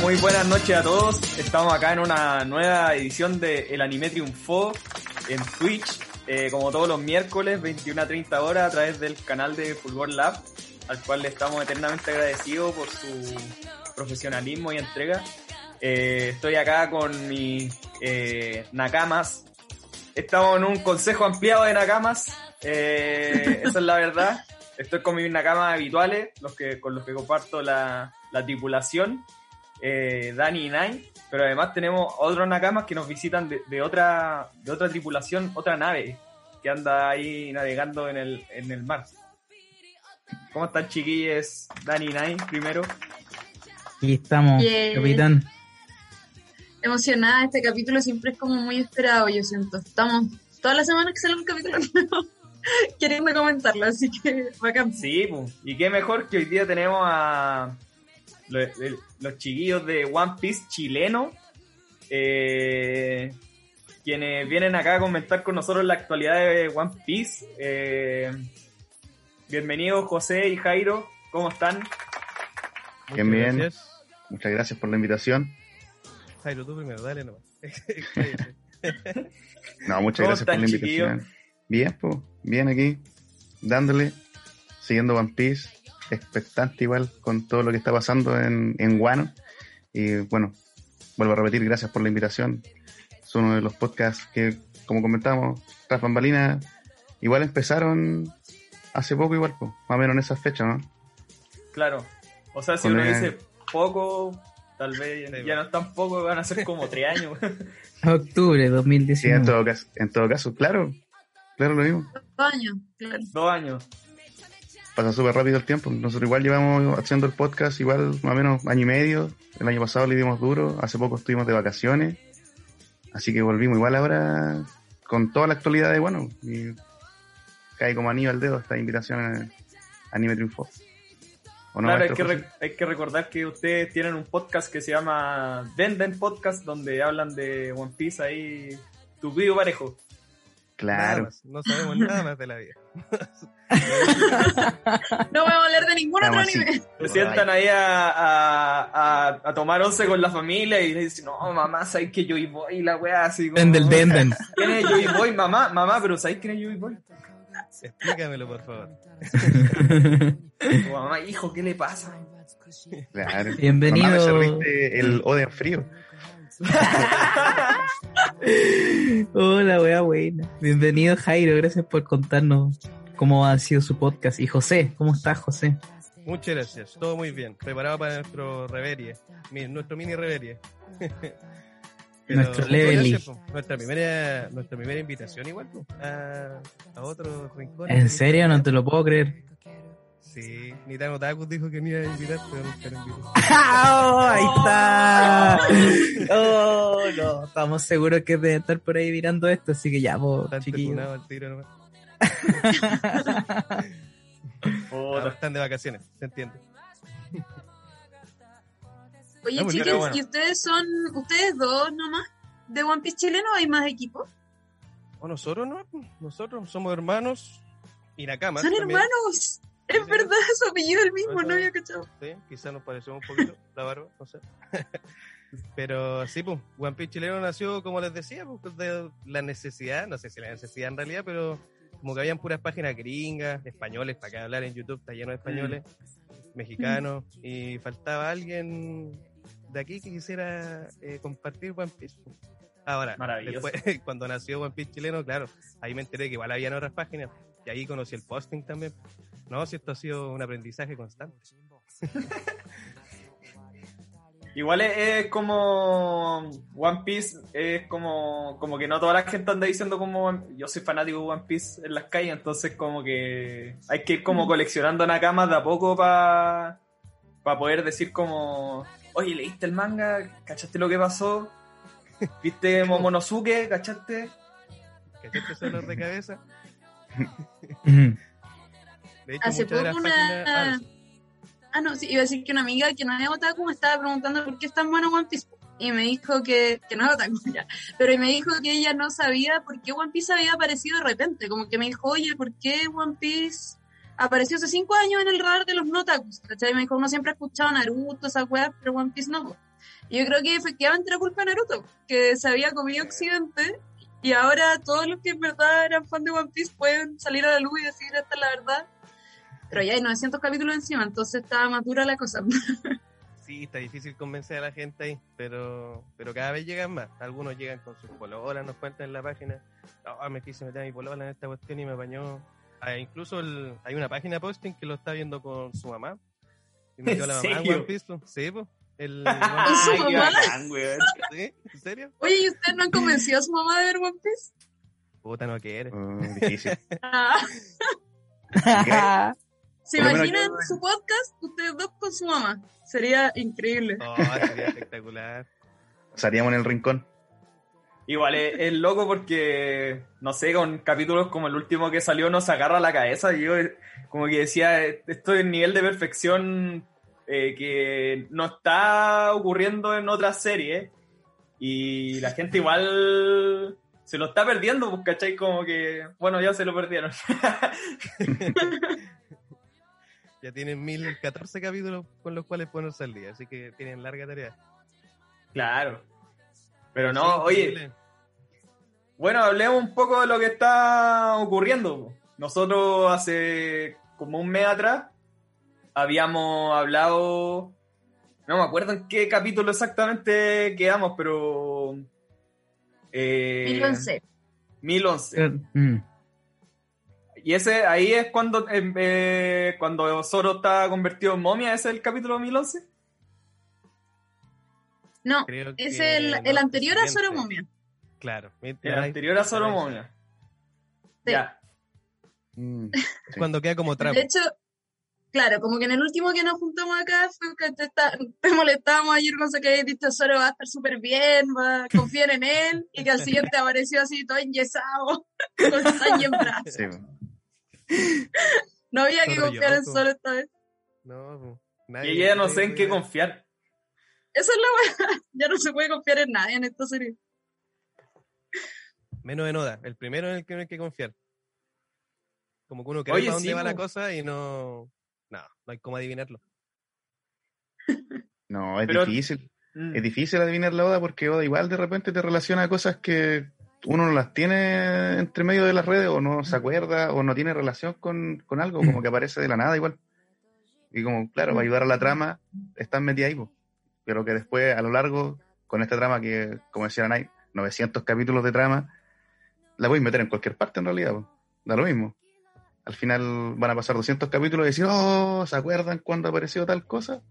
Muy buenas noches a todos. Estamos acá en una nueva edición de El Anime Triunfó en Twitch, eh, como todos los miércoles, 21 a 30 horas, a través del canal de Fulgor Lab, al cual le estamos eternamente agradecidos por su profesionalismo y entrega. Eh, estoy acá con mis eh, Nakamas. Estamos en un consejo ampliado de Nakamas. Eh, esa es la verdad. Estoy con mis Nakamas habituales, los que, con los que comparto la, la tripulación. Eh, Dani y Nine, pero además tenemos otros nakamas que nos visitan de, de otra de otra tripulación, otra nave que anda ahí navegando en el, en el mar. ¿Cómo están chiquillos? Dani y Nine primero. Aquí estamos, capitán. emocionada. Este capítulo siempre es como muy esperado, yo siento. Estamos todas las semanas que sale un capítulo nuevo queriendo comentarlo, así que bacán. Sí, y qué mejor que hoy día tenemos a lo- el- los chiquillos de One Piece chileno, eh, quienes vienen acá a comentar con nosotros la actualidad de One Piece. Eh, bienvenidos José y Jairo, ¿cómo están? Bien, bien. Gracias. Muchas gracias por la invitación. Jairo, tú primero, dale nomás. No, muchas ¿Cómo gracias por la invitación. Bien, pues, bien aquí, dándole, siguiendo One Piece, expectante igual con todo lo que está pasando en, en Wano. Y bueno, vuelvo a repetir, gracias por la invitación. Es uno de los podcasts que, como comentamos, tras bambalinas, igual empezaron hace poco igual, pues, más o menos en esa fecha, ¿no? Claro, o sea, si Con uno el- dice poco, tal vez Sí, ya no es tan poco, van a ser como tres años. Octubre Sí, en 2019. todo caso, en todo caso, claro, claro lo mismo. Dos años, claro. Dos años. Pasa súper rápido el tiempo. Nosotros igual llevamos haciendo el podcast igual más o menos año y medio. El año pasado le dimos duro, hace poco estuvimos de vacaciones. Así que volvimos igual ahora con toda la actualidad de bueno. Y cae como anillo al dedo esta invitación a Anime Triunfo. ¿O no, claro, hay que, re- hay que recordar que ustedes tienen un podcast que se llama Venden Podcast, donde hablan de One Piece ahí, tu video parejo. Claro. más, no sabemos nada más de la vida. No voy a hablar de ningún otro Estamos así. anime. Se sientan ahí a, a, a, a tomar once con la familia y le dicen, no, mamá, ¿sabes que Joy Boy? Y la weá así como... Venden, venden. ¿Quién es Joy Boy? Mamá, mamá, pero ¿sabes quién es Joy Boy? Explícamelo, por favor. Mamá, hijo, ¿qué le pasa? claro. Bienvenido. Mamá, me serviste el Oden frío. Hola, wea buena. Bienvenido, Jairo. Gracias por contarnos cómo ha sido su podcast. Y José, ¿cómo estás, José? Muchas gracias. Todo muy bien. Preparado para nuestro reverie. mi- nuestro mini reverie. Pero Nuestro po. Nuestra primera, nuestra primera invitación igual, a, a otro rincón. ¿En serio? No te lo puedo creer. Sí, Nitano Takus dijo que me iba a invitar, pero nunca lo invitó. ¡Oh, ahí está! ¡Oh, no! Estamos seguros que debe estar por ahí mirando esto, así que ya, vos, chiquillos. Ahora están de vacaciones, se entiende. Oye, Ah, muy chicos, bueno. ¿y ustedes son, ustedes dos nomás de One Piece chileno o hay más equipos? O nosotros no, nosotros somos hermanos y Nakamas. Son también. hermanos. Es verdad, su apellido es el mismo, no había cachado. Sí, quizás nos parecemos un poquito la barba, no sé. Pero sí, pues, One Piece chileno nació, como les decía, pues, de la necesidad, no sé si la necesidad en realidad, pero como que habían puras páginas gringas, españoles, para que hablar en YouTube, está lleno de españoles, mexicanos, y faltaba alguien de aquí que quisiera eh, compartir One Piece. pues. Ahora, Maravilloso. después, cuando nació One Piece chileno, claro, ahí me enteré que igual habían otras páginas, y ahí conocí el posting también. No, si esto ha sido un aprendizaje constante. Igual es, es como One Piece, es como, como que no toda la gente anda diciendo como yo soy fanático de One Piece en las calles, entonces como que hay que ir como coleccionando nakamas de a poco para poder decir como, oye, ¿leíste el manga? ¿Cachaste lo que pasó? ¿Viste Momonosuke? ¿Cachaste? ¿Cachaste ese dolor de cabeza? Ujú. De hecho, Hace de poco páginas- una... ah, Ah, no, sí, iba a decir que una amiga que no es otaku me estaba preguntando por qué es tan bueno One Piece. Y me dijo que, que no es otaku ya, pero y me dijo que ella no sabía por qué One Piece había aparecido de repente. Como que me dijo, oye, ¿por qué One Piece apareció hace cinco años en el radar de los no otakus? ¿Cachai? Me dijo, uno siempre ha escuchado Naruto, esa weá, pero One Piece no. po". Y yo creo que efectivamente era culpa de Naruto, que se había comido Occidente y ahora todos los que en verdad eran fan de One Piece pueden salir a la luz y decir esta es la verdad. Pero ya hay 900 capítulos encima, entonces estaba más dura la cosa. Sí, está difícil convencer a la gente ahí, pero pero cada vez llegan más. Algunos llegan con sus pololas, nos cuentan en la página. No, me quise meter a mi polola en esta cuestión y me apañó. Ah, incluso el- hay una página posting que lo está viendo con su mamá. Y metió a la ¿En mamá en? One Piece. po. Sí, pues. El, ¿Con su Ay, qué mamá? ¿Sí? ¿En serio? Oye, ¿y ustedes no han convencido a su mamá de ver One Piece? Puta, no quiere. Oh, difícil. ¿Se imaginan su podcast? Ustedes dos con su mamá. Sería increíble. Oh, sería espectacular. Salíamos en el rincón. Igual es, es loco porque, no sé, con capítulos como el último que salió nos agarra la cabeza. Y yo eh, como que decía, eh, esto es el nivel de perfección eh, que no está ocurriendo en otras series. Y la gente igual se lo está perdiendo, pues, ¿cachai? Como que, bueno, ya se lo perdieron. Ya tienen 1014 capítulos con los cuales ponerse al día, así que tienen larga tarea. claro. Pero Sí, no, oye, increíble. Bueno, hablemos un poco de lo que está ocurriendo. Nosotros hace como un mes atrás habíamos hablado, no me acuerdo en qué capítulo exactamente quedamos, pero... Eh, 2011. 1011. Mm. Y ese ahí es cuando, eh, eh, cuando Zoro está convertido en momia, ¿ese es el capítulo 1011? No, Creo es que el, no, el anterior a. Zoro Momia. Claro. El anterior a Zoro momia. Sí. Ya. Mm, Es Cuando queda como trapo. De hecho, claro, como que en el último que nos juntamos acá fue que te, está- te molestábamos ayer con que habías dicho Zoro va a estar súper bien, va a confiar en él, y que al siguiente apareció así todo enyesado, con sangre en brazos. sí, No había que confiar en Yoko. Zoro esta vez. No, Y nadie- ya no nadie sé en qué confiar. Esa es la weá. Ya no se puede confiar en nadie en esta serie. Menos en Oda, el primero en el que no hay que confiar. Como que uno cree Oye, para dónde sí, va la cosa y no. No, no hay cómo adivinarlo. No, es Pero- difícil. Mm. Es difícil adivinar la Oda porque Oda igual de repente te relaciona a cosas que uno no las tiene entre medio de las redes o no se acuerda o no tiene relación con, con algo, como que aparece de la nada igual. Y como, claro, va a ayudar a la trama, están metidas ahí, po. pero que después a lo largo, con esta trama que, como decían ahí, 900 capítulos de trama, la voy a meter en cualquier parte en realidad, po. da lo mismo. Al final van a pasar 200 capítulos y decir, oh, ¿se acuerdan cuando apareció tal cosa?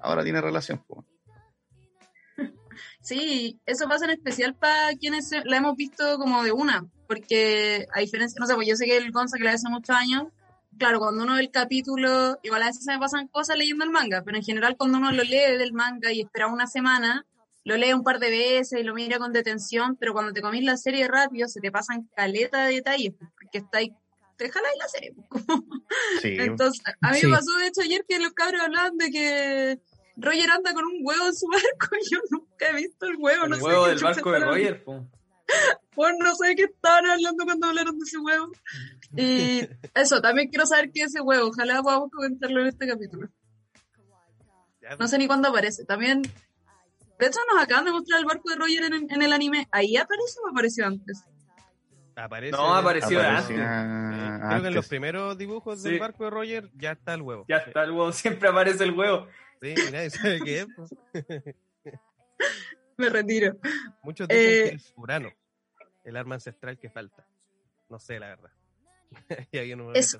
Ahora tiene relación. po. Sí, eso pasa en especial para quienes la hemos visto como de una, porque a diferencia, no sé, pues yo sé que el Gonza que la ve hace muchos años, claro, cuando uno ve el capítulo, igual a veces se me pasan cosas leyendo el manga, pero en general cuando uno lo lee del manga y espera una semana, lo lee un par de veces y lo mira con detención, pero cuando te comís la serie rápido se te pasan caleta de detalles, porque está ahí, te jaláis la serie. Sí, Entonces, a mí Sí. me pasó de hecho ayer que los cabros hablaban de que Roger anda con un huevo en su barco y yo nunca he visto el huevo. no El sé huevo qué del barco de Roger, po. Pues no sé de qué estaban hablando cuando hablaron de ese huevo. Y eso, también quiero saber qué es ese huevo. Ojalá podamos comentarlo en este capítulo. No sé ni cuándo aparece. También, de hecho, nos acaban de mostrar el barco de Roger en, en el anime. ¿Ahí aparece o apareció antes? Aparece No, apareció aparecía Sí, Creo que en los antes. primeros dibujos Sí. del barco de Roger ya está el huevo. Ya está el huevo, siempre aparece el huevo. Sí, y nadie sabe qué es. pues. Me retiro. Muchos dicen Eh, que es Urano, el arma ancestral que falta. No sé, la verdad. y ahí no me Eso.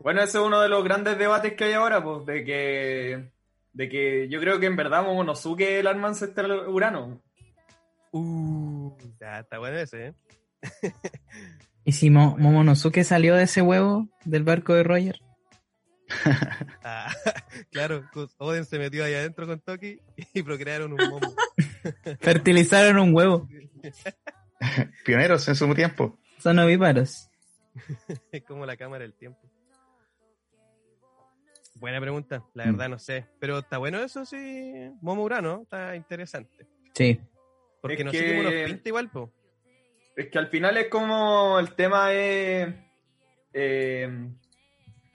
Bueno, ese es uno de los grandes debates que hay ahora, pues, de que de que yo creo que en verdad Momonosuke es el arma ancestral Urano. Uh, ya está bueno ese, ¿eh? ¿Y si Mo- Momonosuke salió de ese huevo del barco de Roger? Ah, claro, Oden se metió ahí adentro con Toki y procrearon un momo. Fertilizaron un huevo. Pioneros en su tiempo. Son ovíparos. Es como la cámara del tiempo. Buena pregunta, la Mm. verdad no sé. Pero está bueno eso, sí. Momo Urano, está interesante. Sí. Porque Es no que- sé cómo nos pinta igual, po. Es que al final es como el tema es eh,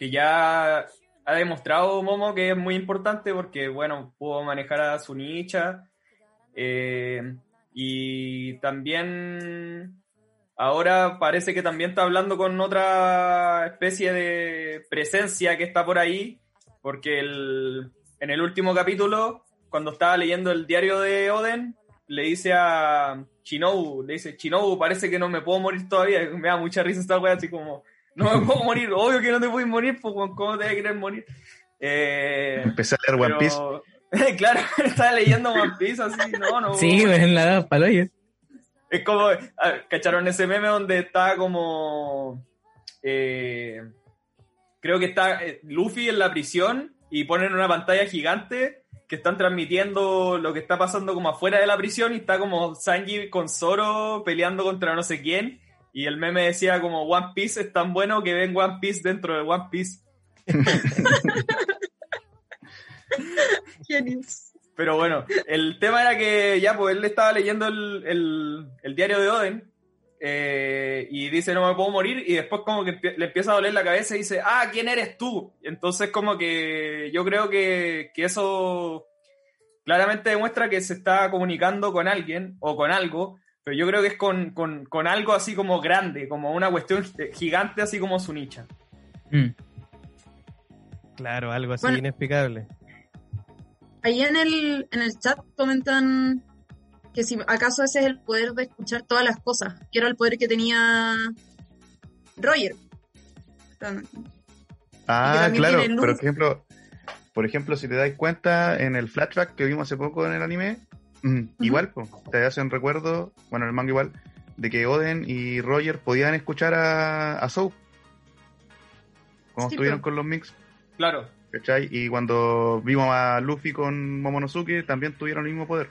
que ya ha demostrado Momo que es muy importante porque, bueno, pudo manejar a su nicha eh, y también ahora parece que también está hablando con otra especie de presencia que está por ahí porque el- en el último capítulo, cuando estaba leyendo el diario de Oden, le dice a Shinobu, le dice, Shinobu, parece que no me puedo morir todavía. Me da mucha risa esta wea, así como, no me puedo morir, obvio que no te puedes morir, pues ¿cómo te vas a querer morir? Eh, Empecé a leer One Piece. claro, estaba leyendo One Piece así, no, no. Sí, pues en la dado paloyo. Es como, ¿cacharon ese meme donde está como... eh, creo que está eh, Luffy en la prisión y ponen una pantalla gigante que están transmitiendo lo que está pasando como afuera de la prisión y está como Sanji con Zoro peleando contra no sé quién y el meme decía como One Piece es tan bueno que ven One Piece dentro de One Piece. Pero bueno, el tema era que ya, pues él estaba leyendo el, el- el diario de Oden eh, y dice no me puedo morir y después como que le empieza a doler la cabeza y dice, ah, ¿quién eres tú? Entonces como que yo creo que, que eso claramente demuestra que se está comunicando con alguien o con algo, pero yo creo que es con, con- con algo así como grande, como una cuestión gigante así como su nicha. Mm. Claro, algo así Bueno. inexplicable. Ahí en el, en el chat comentan que si acaso ese es el poder de escuchar todas las cosas, que era el poder que tenía Roger. Ah, claro. Pero, por ejemplo, por ejemplo, si te dais cuenta en el flashback que vimos hace poco en el anime, mm, igual, po, te hacen recuerdo, bueno, en el manga igual, de que Oden y Roger podían escuchar a, a Soap. Cuando Sí, estuvieron con los mix, Claro, ¿cachai? Y cuando vimos a Luffy con Momonosuke, también tuvieron el mismo poder.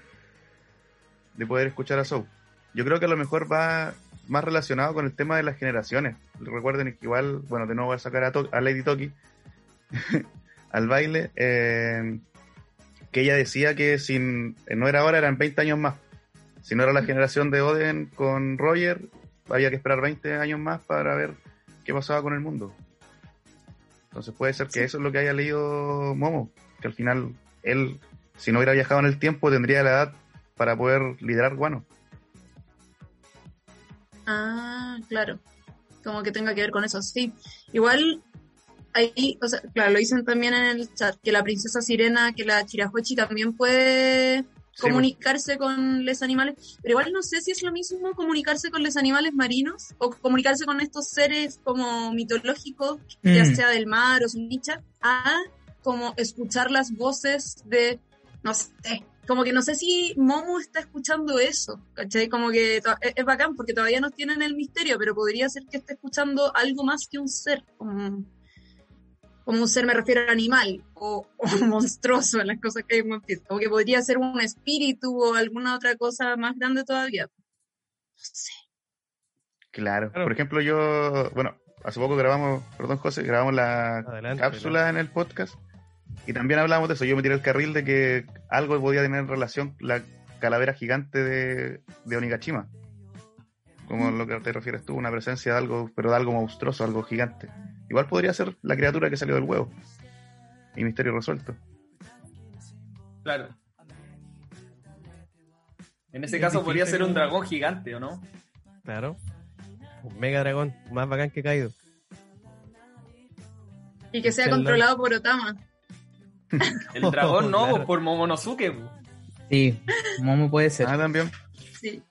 De poder escuchar a Soap. Yo creo que a lo mejor va más relacionado con el tema de las generaciones. Recuerden que igual, bueno, de nuevo voy a sacar a, To- a Lady Toki al baile, eh, que ella decía que sin, eh, no era ahora, eran 20 años más. Si no era la generación de Oden con Roger, había que esperar 20 años más para ver qué pasaba con el mundo. Entonces puede ser que Sí. eso es lo que haya leído Momo, que al final él, si no hubiera viajado en el tiempo, tendría la edad para poder liderar Guano. Ah, claro. Como que tenga que ver con eso, sí. Igual, ahí, o sea, claro, lo dicen también en el chat, que la princesa sirena, que la chirajochi también puede Sí, comunicarse con los animales, pero igual no sé si es lo mismo comunicarse con los animales marinos o comunicarse con estos seres como mitológicos, ya Mm. sea del mar o su nicha, a como escuchar las voces de, no sé, como que no sé si Momo está escuchando eso, ¿cachai? Como que es, es bacán porque todavía no tienen el misterio, pero podría ser que esté escuchando algo más que un ser, como, como un ser me refiero al animal o, o monstruoso en las cosas que hay en One Piece. Como que podría ser un espíritu o alguna otra cosa más grande todavía. No sé. Claro. Claro. Por ejemplo, yo, bueno, hace poco grabamos, perdón José, grabamos la Adelante. cápsula en el podcast y también hablamos de eso. Yo me tiré el carril de que algo podía tener en relación la calavera gigante de, de Onigashima. Como lo que te refieres tú, una presencia de algo, pero de algo monstruoso, algo gigante. Igual podría ser la criatura que salió del huevo. Y misterio resuelto. claro. En ese Es caso podría ser un dragón gigante, ¿o no? Claro. Un mega dragón, más bacán que caído. Y que sea controlado por Otama. El dragón no, Claro. pues, por Momonosuke. pues. Sí, Momo puede ser. Ah, también. Sí.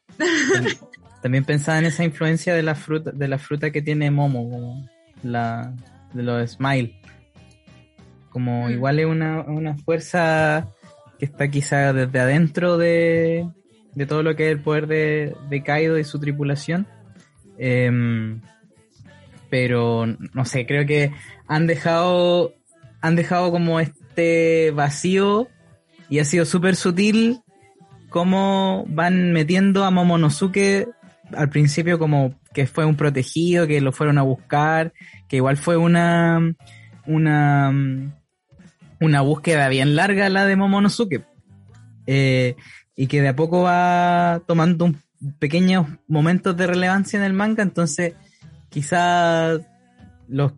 También pensaba en esa influencia de la fruta, de la fruta que tiene Momo, como la de los Smile. Como Mm. igual es una, una fuerza que está quizá desde adentro de, de todo lo que es el poder de, de Kaido y su tripulación. Em, pero no sé, creo que han dejado han dejado como este vacío y ha sido súper sutil cómo van metiendo a Momonosuke al principio como que fue un protegido, que lo fueron a buscar, que igual fue una una una búsqueda bien larga la de Momonosuke. Eh, y que de a poco va tomando un- pequeños momentos de relevancia en el manga, entonces quizás los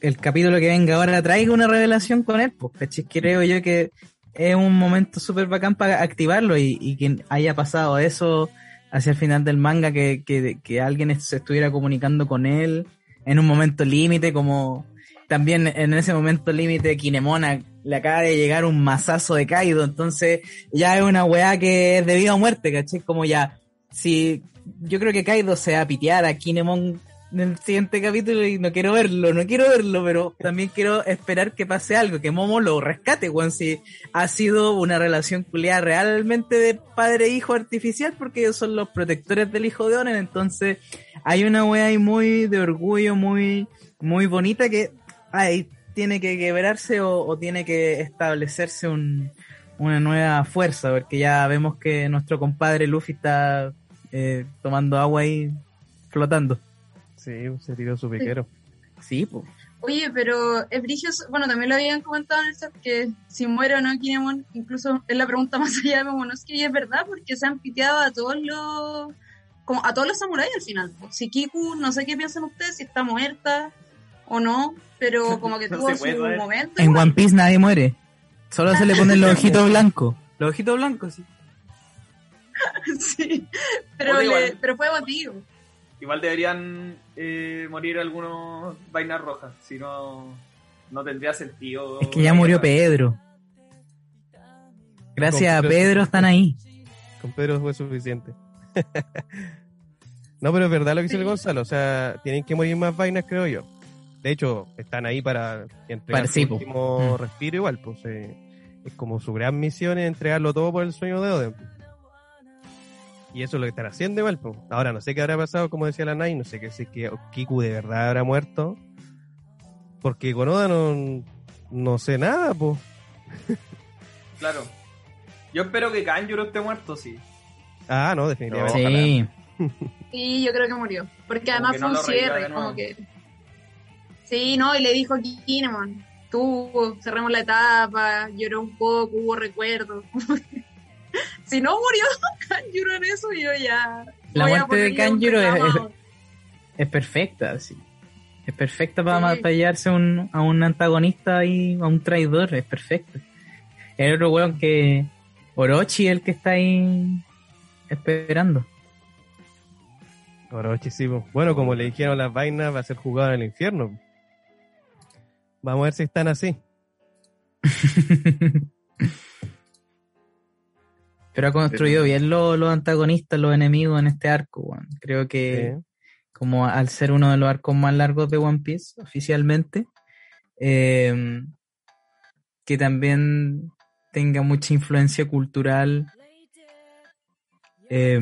el capítulo que venga ahora traiga una revelación con él, pues creo yo que es un momento súper bacán para activarlo y, y que haya pasado eso hacia el final del manga, que, que, que alguien se estuviera comunicando con él en un momento límite, como también en ese momento límite Kinemona le acaba de llegar un mazazo de Kaido, entonces ya es una weá que es de vida o muerte, ¿cachai? Como ya, si yo creo que Kaido se va a pitear a Kinemon en el siguiente capítulo y no quiero verlo, no quiero verlo, pero también quiero esperar que pase algo, que Momo lo rescate, weón, si ha sido una relación culiada realmente de padre-hijo artificial, porque ellos son los protectores del hijo de Onen, entonces hay una wea ahí muy de orgullo, muy, muy bonita que ahí tiene que quebrarse o, o tiene que establecerse un, una nueva fuerza, porque ya vemos que nuestro compadre Luffy está eh, tomando agua ahí flotando. Sí, se tiró su piquero. Sí, pues. Oye, pero es brigioso, bueno, también lo habían comentado en el chat que si muere o no Kinemon, incluso es la pregunta más allá de Momonosuke y es verdad porque se han piteado a todos los como a todos los samuráis al final. Si Kiku, no sé qué piensan ustedes, si está muerta o no, pero como que No tuvo su momento. En igual. One Piece nadie muere. Solo se le ponen los ojitos blancos. Los ojitos blancos, sí. sí, pero, le- pero fue emotivo. Igual deberían eh, morir algunos vainas rojas, si no, no tendría sentido. Es que ya murió Pedro. Gracias a Pedro están ahí. Con Pedro fue suficiente. no, pero es verdad lo que dice el. Gonzalo. O sea, tienen que morir más vainas, creo yo. De hecho, están ahí para entregar Para- su sí, po. último Mm. respiro igual. Pues eh, es como su gran misión es entregarlo todo por el sueño de Oden. Y eso es lo que están haciendo igual. Pues. Ahora, no sé qué habrá pasado, como decía la Nai. No sé qué si es que Kiku de verdad habrá muerto. Porque con Oda no, no sé nada, pues. Claro. Yo espero que Kanjuro esté muerto, sí. Ah, no, definitivamente. Sí. Sí, yo creo que murió. Porque Como además fue no un cierre, como que. Sí, no, y le dijo a Kinemon, tú, cerremos la etapa, lloró un poco, hubo recuerdos. si no murió Kanjuro en eso, yo ya. La muerte de Kanjuro es- perfecta, sí. Es perfecta para Sí. matallarse un, a un antagonista y a un traidor. Es perfecto. El otro weón que. Orochi, el que está ahí esperando. Orochi, sí. Bueno, como le dijeron las vainas, va a ser jugado en el infierno. Vamos a ver si están así. Pero ha construido bien lo- los antagonistas, los enemigos en este arco, weón. Creo que. Sí. como al ser uno de los arcos más largos de One Piece oficialmente, eh, que también tenga mucha influencia cultural, eh,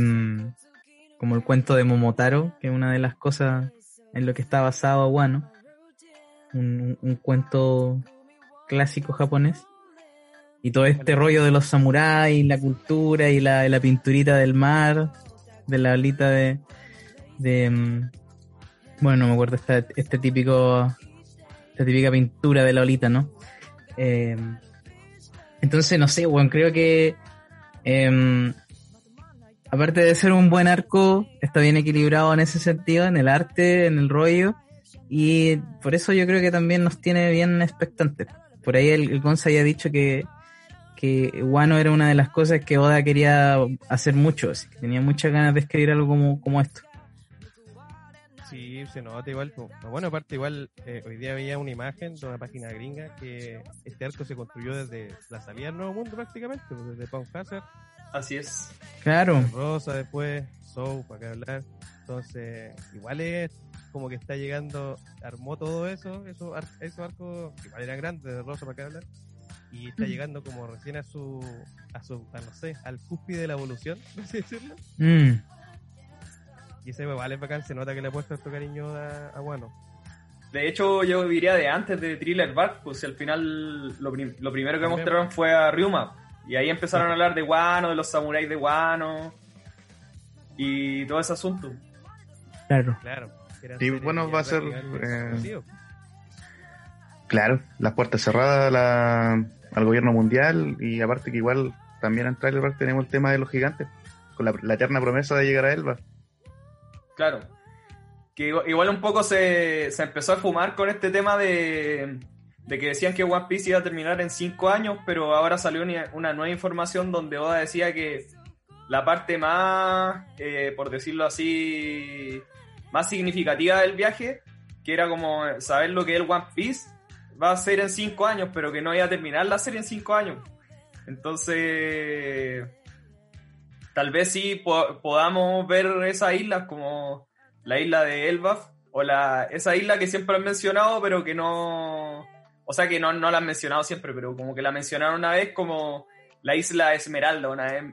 como el cuento de Momotaro, que es una de las cosas en lo que está basado Wano, un- un cuento clásico japonés. Y todo este rollo de los samuráis, la cultura y la, la pinturita del mar, de la alita de, de mm, bueno no me acuerdo esta, este típico esta típica pintura de la olita no Eh, entonces no sé bueno creo que em, aparte de ser un buen arco está bien equilibrado en ese sentido en el arte en el rollo y por eso yo creo que también nos tiene bien expectantes. Por ahí el, el Gonza ya ha dicho que que Wano era una de las cosas que Oda quería hacer mucho, así que tenía muchas ganas de escribir algo como, como esto. Sí, se nota igual. Bueno, aparte igual, eh, hoy día veía una imagen de una página gringa que este arco se construyó desde la salida del Nuevo Mundo prácticamente, desde Pound Hazard, Así es. Claro, Rosa después, Soul, para qué hablar. Entonces, igual es como que está llegando, armó todo eso, esos, ar- esos arcos, que igual eran grandes, de Rosa para qué hablar, y está Mm. llegando como recién a su, a su, a no sé, al cúspide de la evolución, por así decirlo. Mm, Y ese es bacán, se nota que le ha puesto esto cariño a, a Guano. De hecho, yo diría de antes de Thriller Bark, pues al final lo, prim- lo primero que mostraron fue a Ryuma. Y ahí empezaron a hablar de Wano, de los samuráis de Wano y todo ese asunto. claro. Claro. series bueno, va a ser, eh. Claro, las puertas cerradas la- al gobierno mundial y aparte que igual también en Trailer Park tenemos el tema de los gigantes, con la, eterna promesa de llegar a Elba. Claro. Que igual- igual un poco se, se empezó a fumar con este tema de, de que decían que One Piece iba a terminar en 5 años, pero ahora salió una, una nueva información donde Oda decía que la parte más, eh, por decirlo así, más significativa del viaje, que era como saber lo que es el One Piece, va a ser en 5 años, pero que no iba a terminar la serie en 5 años. Entonces, tal vez sí po- podamos ver esas islas como la isla de Elbaf o la esa isla que siempre han mencionado pero que no o sea que no, no la han mencionado siempre pero como que la mencionaron una vez como la isla Esmeralda una vez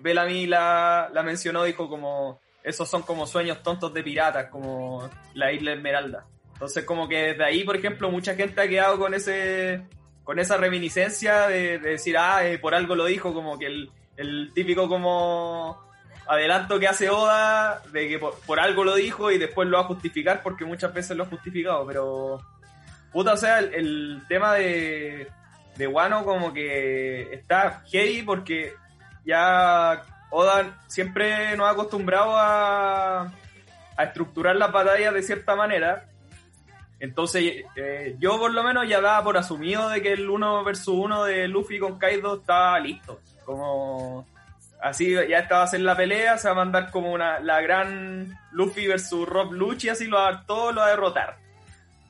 Bellamy la, la mencionó dijo como esos son como sueños tontos de piratas como la isla Esmeralda entonces como que desde ahí por ejemplo mucha gente ha quedado con ese con esa reminiscencia de, de decir ah eh, por algo lo dijo como que el, el típico como adelanto que hace Oda de que por, algo lo dijo y después lo va a justificar porque muchas veces lo ha justificado, pero puta, o sea, el, el tema de, de Wano como que está heavy porque ya Oda siempre nos ha acostumbrado a, a estructurar las batallas de cierta manera. Entonces, eh, yo por lo menos ya daba por asumido de que el 1 versus 1 de Luffy con Kaido estaba listo. Como así ya esta va a ser la pelea, se va a mandar como una la gran Luffy versus Rob Lucci, así lo va a todo, lo va a derrotar.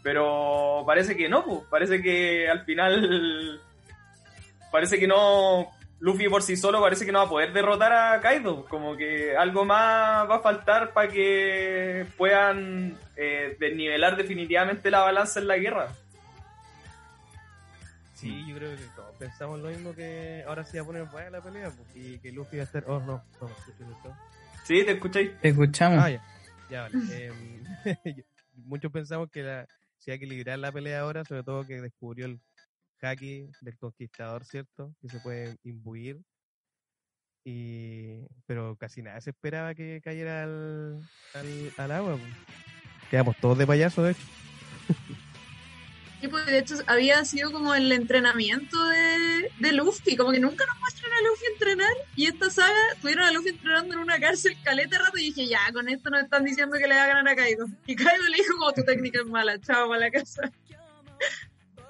Pero parece que no, pues, parece que al final parece que no Luffy por sí solo parece que no va a poder derrotar a Kaido, como que algo más va a faltar para que puedan eh, desnivelar definitivamente la balanza en la guerra. Sí, yo creo que todos pensamos lo mismo que ahora sí va a poner buena la pelea pues, y que Luffy va a estar. Oh, no, no, esto. ¿Sí? ¿Te escucháis? Te escuchamos. Ah, ya, ya vale. Em, muchos pensamos que la, se iba a equilibrar la pelea ahora, sobre todo que descubrió el haki del conquistador, ¿cierto? Que se puede imbuir. Y, pero casi nada se esperaba que cayera al, al, agua. Quedamos todos de payaso, de hecho. Y pues, de hecho, había sido como el entrenamiento de, de Luffy, como que nunca nos muestran a Luffy entrenar. Y esta saga tuvieron a Luffy entrenando en una cárcel caleta rato y dije, ya, con esto nos están diciendo que le va a ganar a Kaido. Y Kaido le dijo, como tu técnica es mala, chao, para la casa.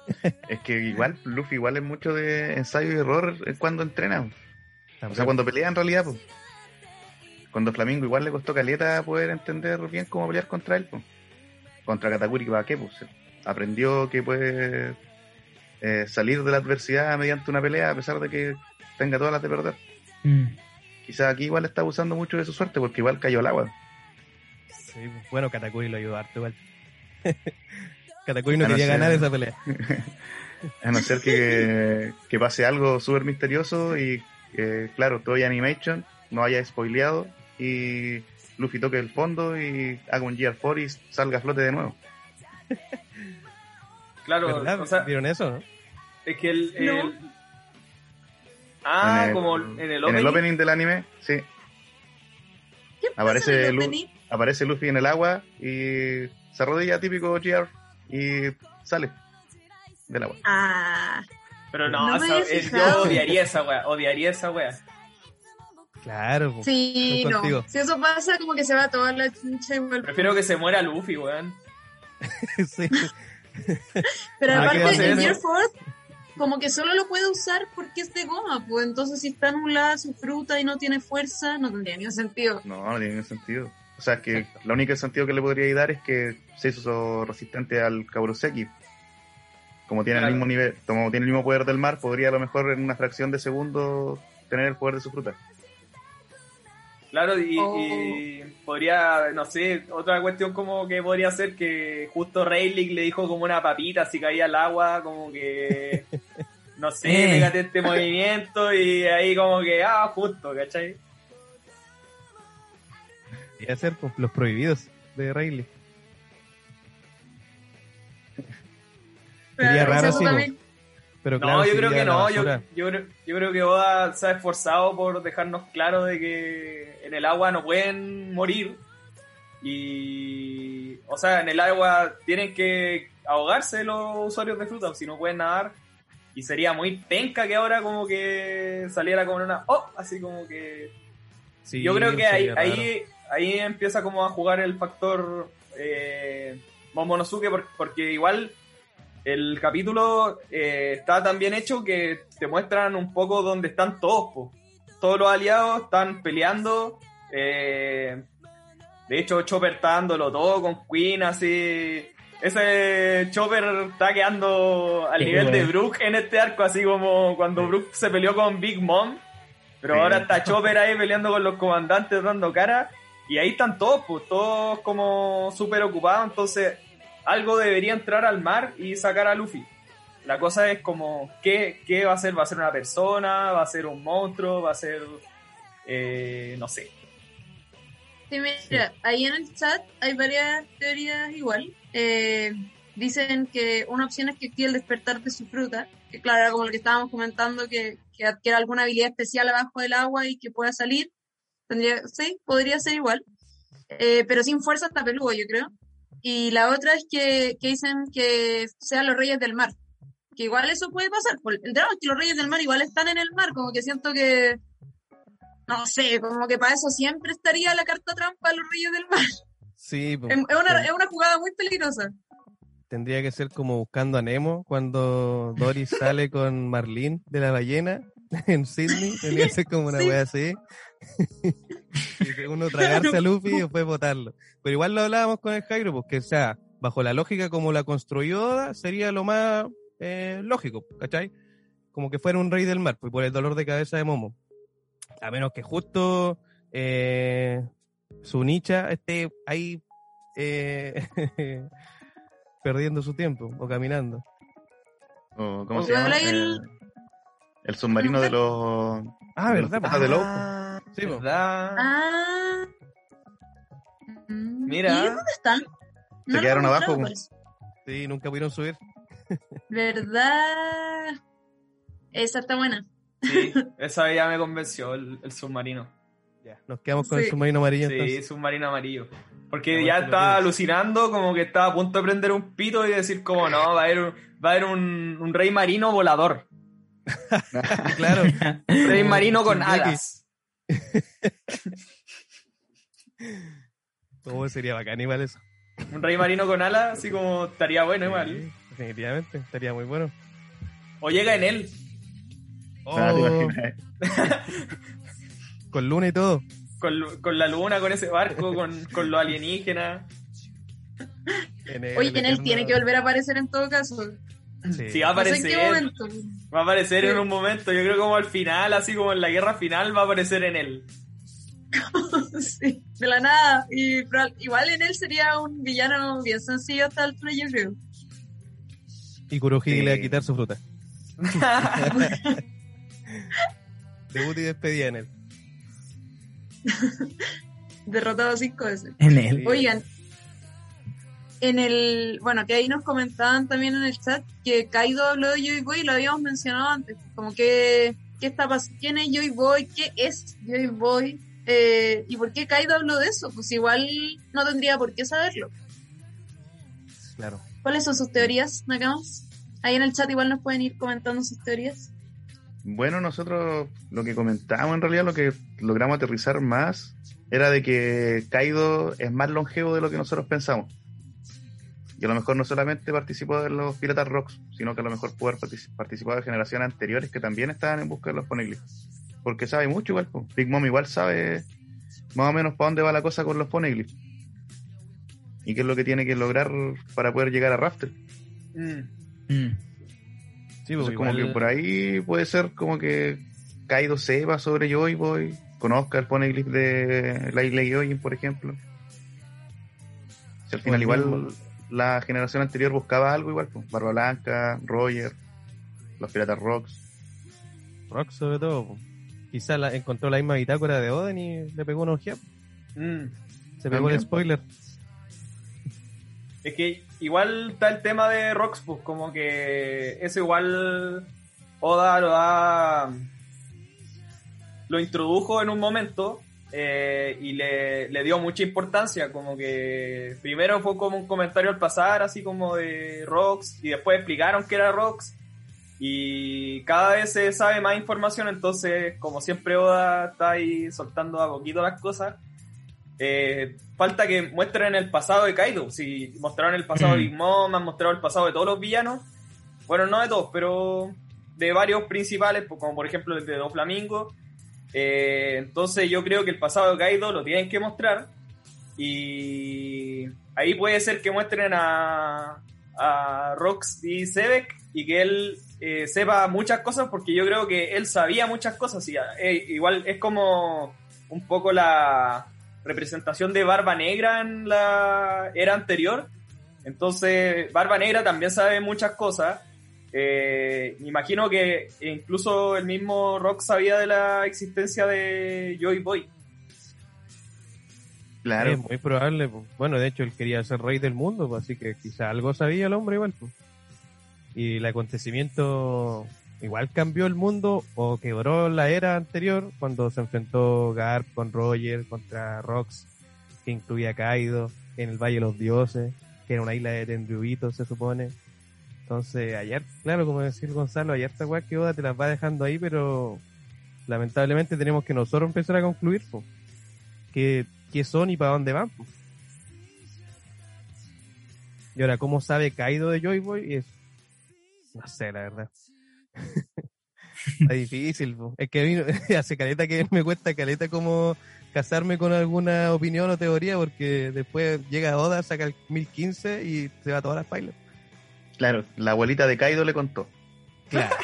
Es que igual, Luffy igual es mucho de ensayo y error cuando entrena. O sea, cuando pelea en realidad, pues. Cuando Flamingo igual le costó caleta poder entender bien cómo pelear contra él, pues. Contra Katakuri, ¿para qué? Pues aprendió que puede eh, salir de la adversidad mediante una pelea a pesar de que tenga todas las de perder. Mm. Quizás aquí igual está abusando mucho de su suerte porque igual cayó al agua. Sí, pues, bueno, Katakuri lo ayudó harto igual. Katakuri no no quería sé. ganar esa pelea. A no ser que, que pase algo súper misterioso y, eh, claro, todo animation no haya spoileado y Luffy toque el fondo y haga un GR4 y salga a flote de nuevo. Claro, ¿Verdad? o sea, ¿Vieron eso, no? es que el... No. el- Ah, En el- como en el En opening. el opening del anime, sí. ¿Qué pasa Aparece en el Lu- opening? Aparece Luffy en el agua y se arrodilla típico GR y sale del agua. Ah, Pero no, esa- eh, yo odiaría esa wea, odiaría esa wea. Claro, sí, no. contigo. Si eso pasa, como que se va toda la chincha igual. Prefiero que se muera Luffy, weón. sí. Pero Ah, ¿qué va a aparte, el? Gear Force, como que solo lo puede usar porque es de goma, pues entonces si está anulada su fruta y no tiene fuerza, no tendría ningún sentido. No, no tiene ningún sentido. O sea, que lo único sentido que le podría dar es que se hizo resistente al Kaburoseki. Como tiene Claro. el mismo nivel, como tiene el mismo poder del mar, podría a lo mejor en una fracción de segundo tener el poder de su fruta. Claro, y, Oh. y, podría, no sé, otra cuestión como que podría ser que justo Rayleigh le dijo como una papita si caía al agua, como que, no sé, Eh. pégate este movimiento y ahí como que, ah, justo, ¿cachai? Y hacer pues, los prohibidos de Rayleigh. Sería Pero raro, sí, también- Pero No, claro, yo se creo que no, yo, yo, creo, yo creo que Oda se ha esforzado por dejarnos claro de que en el agua no pueden morir y, o sea, en el agua tienen que ahogarse los usuarios de fruta, si no pueden nadar y sería muy penca que ahora como que saliera como una, oh, así como que Sí, yo creo que ahí, raro. ahí, ahí empieza como a jugar el factor eh, Momonosuke por- porque igual el capítulo eh, está tan bien hecho que te muestran un poco dónde están todos. po. Todos los aliados están peleando. eh, de hecho, Chopper está dándolo todo con Queen, así. Ese Chopper está quedando al nivel de. Brook en este arco, así como cuando. Brook se peleó con Big Mom. Pero Sí. ahora está Chopper ahí peleando con los comandantes dando cara. Y ahí están todos, pues, todos como súper ocupados. Entonces, algo debería entrar al mar y sacar a Luffy. La cosa es como, ¿qué, qué va a ser? ¿Va a ser una persona? ¿Va a ser un monstruo? ¿Va a ser, eh, no sé? Sí, mira, ahí en el chat hay varias teorías igual. Eh, dicen que una opción es que active el despertar de su fruta, que claro, era como lo que estábamos comentando, que, que adquiera alguna habilidad especial abajo del agua y que pueda salir. Tendría, sí, podría ser igual. Eh, pero sin fuerza hasta peludo, yo creo. Y la otra es que, que dicen que sean los reyes del mar. Que igual eso puede pasar. El drama es que los reyes del mar igual están en el mar, como que siento que no sé, como que para eso siempre estaría la carta trampa a los reyes del mar. Sí, po. Es, es una, es una jugada muy peligrosa. tendría que ser como buscando a Nemo cuando Doris sale con Marlene de la ballena en Sydney. Tendría que ser como una Sí. wea así. y que uno tragarse a Luffy y después botarlo. Pero igual lo hablábamos con el Jairo, porque, o sea, bajo la lógica como la construyó Oda, sería lo más eh, lógico, ¿cachai? Como que fuera un rey del mar, pues por el dolor de cabeza de Momo. A menos que justo eh, su nicha esté ahí eh, perdiendo su tiempo o caminando. ¿Cómo se llama? el- El, submarino de los. Ah, de los ¿verdad? putas de Lobo. Ah, Sí. ¿verdad? Ah. Mira. ¿Y dónde están? Se quedaron abajo. Sí, nunca pudieron subir. ¿Verdad? Esa está buena. Sí, esa ya me convenció, el, el submarino. Ya, nos quedamos con Sí. el submarino amarillo Sí, entonces. submarino amarillo. Porque Ya, estaba alucinando, como que estaba a punto de prender un pito y decir como no, va a haber un, va a haber un, un rey marino volador. claro. Un rey Como marino con alas. ¿Cómo sería bacán igual eso? Un rey marino con alas, así como estaría bueno igual. Sí, definitivamente, estaría muy bueno. O llega en él. Ah, ¿te Oh, imaginas? con luna y todo. Con, con la luna, con ese barco, con, con los alienígenas. En el Oye, en él tiene que volver a aparecer en todo caso. Sí. Sí, va a sé en qué aparecer. momento. Va a aparecer Sí. en un momento. Yo creo como al final, así como en la guerra final, va a aparecer en él. Sí, de la nada. Y igual en él sería un villano bien sencillo hasta el altura, yo creo. Y Kurohige Sí. le va a quitar su fruta. Debut y despedida en él. Derrotado cinco veces. En él. Sí. Oigan, en el, bueno, que ahí nos comentaban también en el chat que Kaido habló de Joy Boy, lo habíamos mencionado antes, como que, ¿qué está pasando? ¿Quién es Joy Boy? ¿Qué es Joy Boy? Eh, ¿Y por qué Kaido habló de eso? Pues igual no tendría por qué saberlo. Claro. ¿Cuáles son sus teorías, Nakamas? Ahí en el chat igual nos pueden ir comentando sus teorías. Bueno, nosotros lo que comentábamos en realidad, lo que logramos aterrizar más, era de que Kaido es más longevo de lo que nosotros pensamos. Y a lo mejor no solamente participó de los Piratas Rocks, sino que a lo mejor pudo haber partici- participado de generaciones anteriores que también estaban en busca de los Poneglyphs. Porque sabe mucho igual, po. Big Mom igual sabe más o menos para dónde va la cosa con los Poneglyphs. Y qué es lo que tiene que lograr para poder llegar a Rafter. Mm. Mm. Sí, pues Entonces, como igual- que por ahí puede ser como que Kaido sepa sobre Joy Boy con Oscar pone glyph de la isla Gyojin, por ejemplo. Si al final Pues igual. La generación anterior buscaba algo igual, pues, Barba Blanca, Roger, los Piratas Rocks. Rock sobre todo. po. Quizás la, encontró la misma bitácora de Oden y le pegó una ojeada. Mm. Se pegó el También. spoiler. Es que igual está el tema de Rox, pues como que eso igual Oda lo da. lo introdujo en un momento eh, y le, le dio mucha importancia. Como que primero fue como un comentario al pasar, así como de Rox, y después explicaron que era Rox. Y cada vez se sabe más información, entonces, como siempre, Oda está ahí soltando a poquito las cosas. Eh, falta que muestren el pasado de Kaido. Si mostraron el pasado de Big Mom, han mostrado el pasado de todos los villanos. Bueno, no de todos, pero de varios principales, pues, como por ejemplo el de Dos Flamingos. Eh, entonces yo creo que el pasado de Kaido lo tienen que mostrar. Y ahí puede ser que muestren a, a Rox y Sebek y que él eh, sepa muchas cosas porque yo creo que él sabía muchas cosas. Y, eh, igual es como un poco la representación de Barba Negra en la era anterior. Entonces, Barba Negra también sabe muchas cosas. Eh, me imagino que incluso el mismo Rock sabía de la existencia de Joy Boy. Claro, Es muy probable. Bueno, de hecho, él quería ser rey del mundo, así que quizá algo sabía el hombre igual. Y el acontecimiento igual cambió el mundo o quebró la era anterior cuando se enfrentó Garp con Roger contra Rox, que incluía a Kaido en el Valle de los Dioses, que era una isla de Tenryubito, se supone. Entonces, ayer, claro, como decir Gonzalo, ayer esta weá que Oda te las va dejando ahí, pero lamentablemente tenemos que nosotros empezar a concluir, po. ¿Qué, qué son y para dónde van? po. Y ahora, ¿cómo sabe Kaido de Joy Boy? Es... No sé, la verdad. Está difícil. po. Es que a mí hace caleta que me cuesta caleta como casarme con alguna opinión o teoría porque después llega Oda, saca el 1015 y se va todas las pailas. Claro, la abuelita de Kaido le contó. Claro.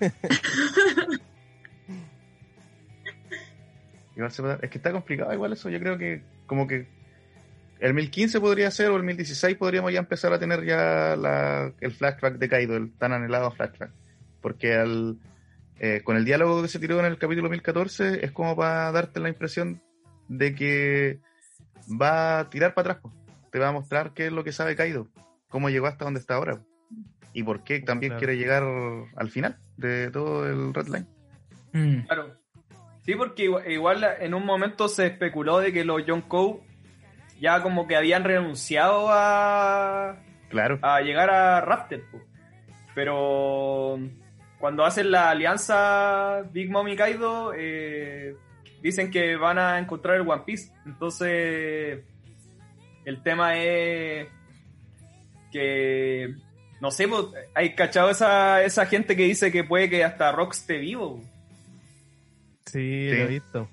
Es que está complicado igual eso, yo creo que como que el 1015 podría ser o el 1016 podríamos ya empezar a tener ya la- el flashback de Kaido, el tan anhelado flashback. Porque al, eh, con el diálogo que se tiró en el capítulo 1014 es como para darte la impresión de que va a tirar para atrás. Te va a mostrar qué es lo que sabe Kaido, cómo llegó hasta donde está ahora. Y por qué también Claro. quiere llegar al final de todo el Red Line. Mm. Claro. Sí, porque igual, igual en un momento se especuló de que los Yonkou ya como que habían renunciado a, Claro. a llegar a Raptor. po. Pero cuando hacen la alianza Big Mom y Kaido, eh, dicen que van a encontrar el One Piece. Entonces, el tema es que, no sé, hay cachado esa, esa gente que dice que puede que hasta Rock esté vivo. Sí, Sí. lo he visto.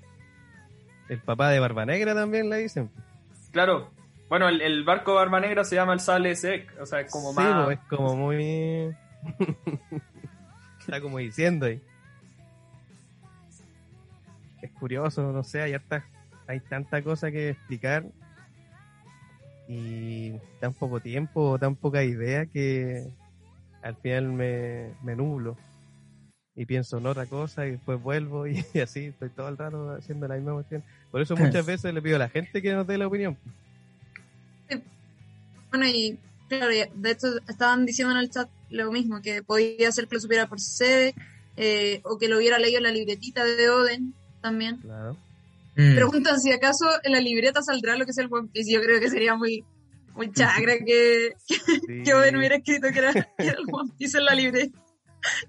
El papá de Barba Negra también le dicen. Claro. Bueno, el, el barco Barba Negra se llama el Sable Sec. O sea, es como Sí, más. pues, es como muy... Está como diciendo ahí. Es curioso, no sé, hay harta, hay tanta cosa que explicar y tan poco tiempo, tan poca idea que al final me, me nublo y pienso en otra cosa y después vuelvo y, así estoy todo el rato haciendo la misma cuestión. Por eso muchas veces le pido a la gente que nos dé la opinión. Bueno, y claro, de hecho estaban diciendo en el chat lo mismo, que podía ser que lo supiera por sede, eh, o que lo hubiera leído en la libretita de Oden también. Claro. Mm. Preguntan si acaso en la libreta saldrá lo que es el One Piece. Yo creo que sería muy, muy chacra que, Sí. que Oden hubiera escrito que era, que era el One Piece en la libreta.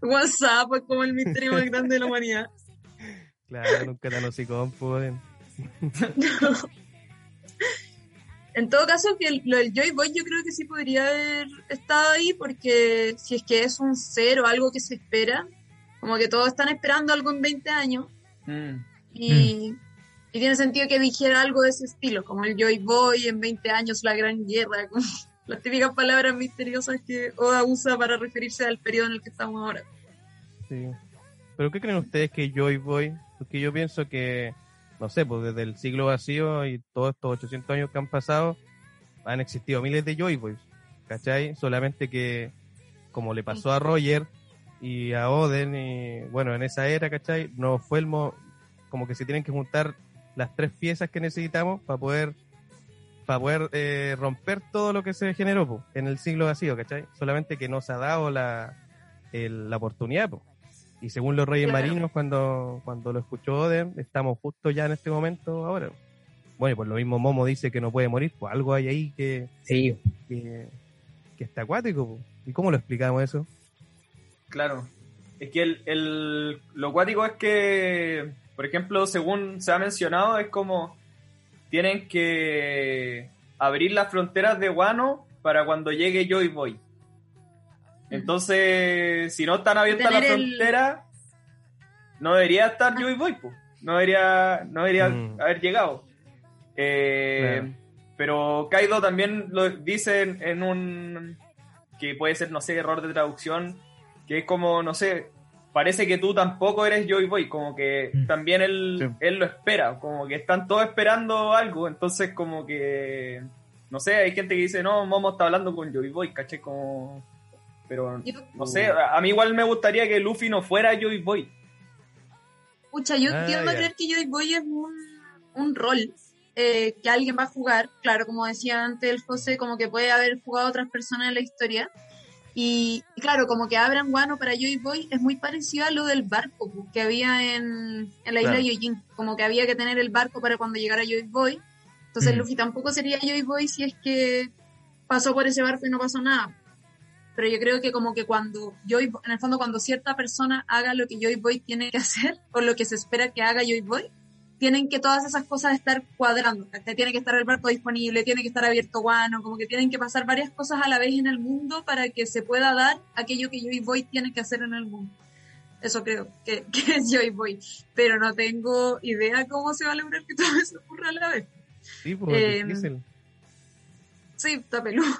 WhatsApp es como el misterio más grande de la humanidad. Claro, nunca tan hocicón, pues. En todo caso, que el- lo del Joy Boy yo creo que sí podría haber estado ahí porque si es que es un cero, algo que se espera, como que todos están esperando algo en 20 años Mm. y, y tiene sentido que dijera algo de ese estilo, como el Joy Boy en 20 años, la gran guerra, con las típicas palabras misteriosas que Oda usa para referirse al periodo en el que estamos ahora. Sí. ¿Pero qué creen ustedes que Joy Boy? Porque yo pienso que no sé, pues desde el siglo vacío y todos estos 800 años que han pasado, han existido miles de Joy Boys, ¿cachai? Solamente que, como le pasó a Roger y a Oden, y bueno, en esa era, ¿cachai? No fue el mo como que se tienen que juntar las tres piezas que necesitamos para poder para poder eh, romper todo lo que se generó po, en el siglo vacío, ¿cachai? Solamente que nos ha dado la, el- la oportunidad, po. Y según los Reyes Claro. Marinos, cuando, cuando lo escuchó Oden, estamos justo ya en este momento ahora. Bueno, y por lo mismo Momo dice que no puede morir, pues algo hay ahí que, Sí, que, que está acuático. po. ¿Y cómo lo explicamos eso? Claro. Es que el, el- lo cuático es que, por ejemplo, según se ha mencionado, es como tienen que abrir las fronteras de Guano para cuando llegue Joy Boy. Entonces, si no están abiertas las el- fronteras, no debería estar Joy Boy, po. no debería, no debería Mm. haber llegado. Eh, Claro. Pero Kaido también lo dice en, en un que puede ser, no sé, error de traducción, que es como, no sé, parece que tú tampoco eres Joy Boy, como que Mm. también él, Sí. él lo espera, como que están todos esperando algo, entonces como que, no sé, hay gente que dice, no, Momo está hablando con Joy Boy, caché, como... Pero, Yo- no sé, a mí igual me gustaría que Luffy no fuera Joy Boy. Pucha, yo Ah, tiendo a ya. creer que Joy Boy es un, un rol eh, que alguien va a jugar. Claro, como decía antes el José, como que puede haber jugado otras personas en la historia. Y, y claro, como que abran guano para Joy Boy es muy parecido a lo del barco pues, que había en, en la isla Claro. de Yojin. Como que había que tener el barco para cuando llegara Joy Boy. Entonces Mm. Luffy tampoco sería Joy Boy si es que pasó por ese barco y no pasó nada. Pero yo creo que como que cuando Joy, en el fondo cuando cierta persona haga lo que Joy Boy tiene que hacer o lo que se espera que haga Joy Boy, tienen que todas esas cosas estar cuadrando. ¿cachai? Tiene que estar el barco disponible, tiene que estar abierto guano, como que tienen que pasar varias cosas a la vez en el mundo para que se pueda dar aquello que Joy Boy tiene que hacer en el mundo. Eso creo que, que es Joy Boy. Pero no tengo idea cómo se va a lograr que todo eso ocurra a la vez. Sí, pues Eh, difícil. Sí, está peludo.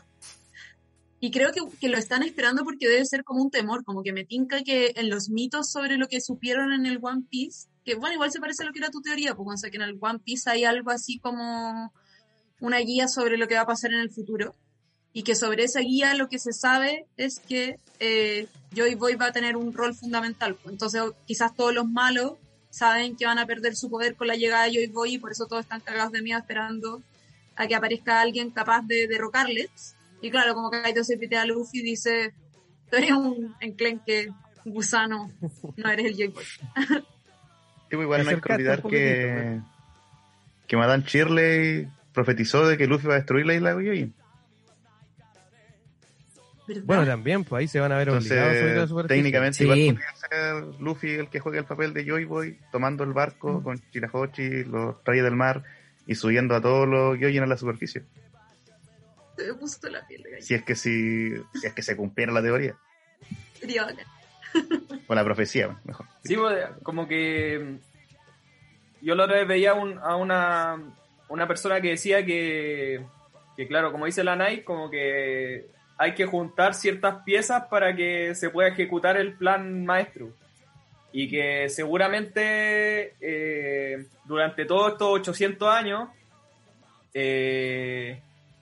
Y creo que, que lo están esperando porque debe ser como un temor, como que me tinca que en los mitos sobre lo que supieron en el One Piece, que bueno, igual se parece a lo que era tu teoría, pues, o sea, que en el One Piece hay algo así como una guía sobre lo que va a pasar en el futuro, y que sobre esa guía lo que se sabe es que eh, Joy Boy va a tener un rol fundamental. pues. Entonces, quizás todos los malos saben que van a perder su poder con la llegada de Joy Boy y por eso todos están cagados de miedo esperando a que aparezca alguien capaz de derrocarles. Y claro, como que Kaido se pitea a Luffy y dice, tú eres un enclenque gusano, no eres el J-Boy. Sí, pues igual no hay que olvidar que, que Madame Shirley profetizó de que Luffy va a destruir la isla de. ¿Verdad? Bueno, también, pues ahí se van a ver obligados a subir a la Entonces, superficie. técnicamente Sí. igual podría ser Luffy el que juegue el papel de Joy Boy, tomando el barco Mm. con Chirahochi, los reyes del mar, y subiendo a todos los Gyojin a la superficie. Se me puso la piel de gallina. Si es que si, si es que se cumpliera la teoría, Sería bacán. o la profecía, mejor. Sí, pues, como que mm, yo la otra vez veía un- a una, una persona que decía que, que, claro, como dice la Nike, como que hay que juntar ciertas piezas para que se pueda ejecutar el plan maestro. Y que seguramente eh, durante todos estos 800 años, eh,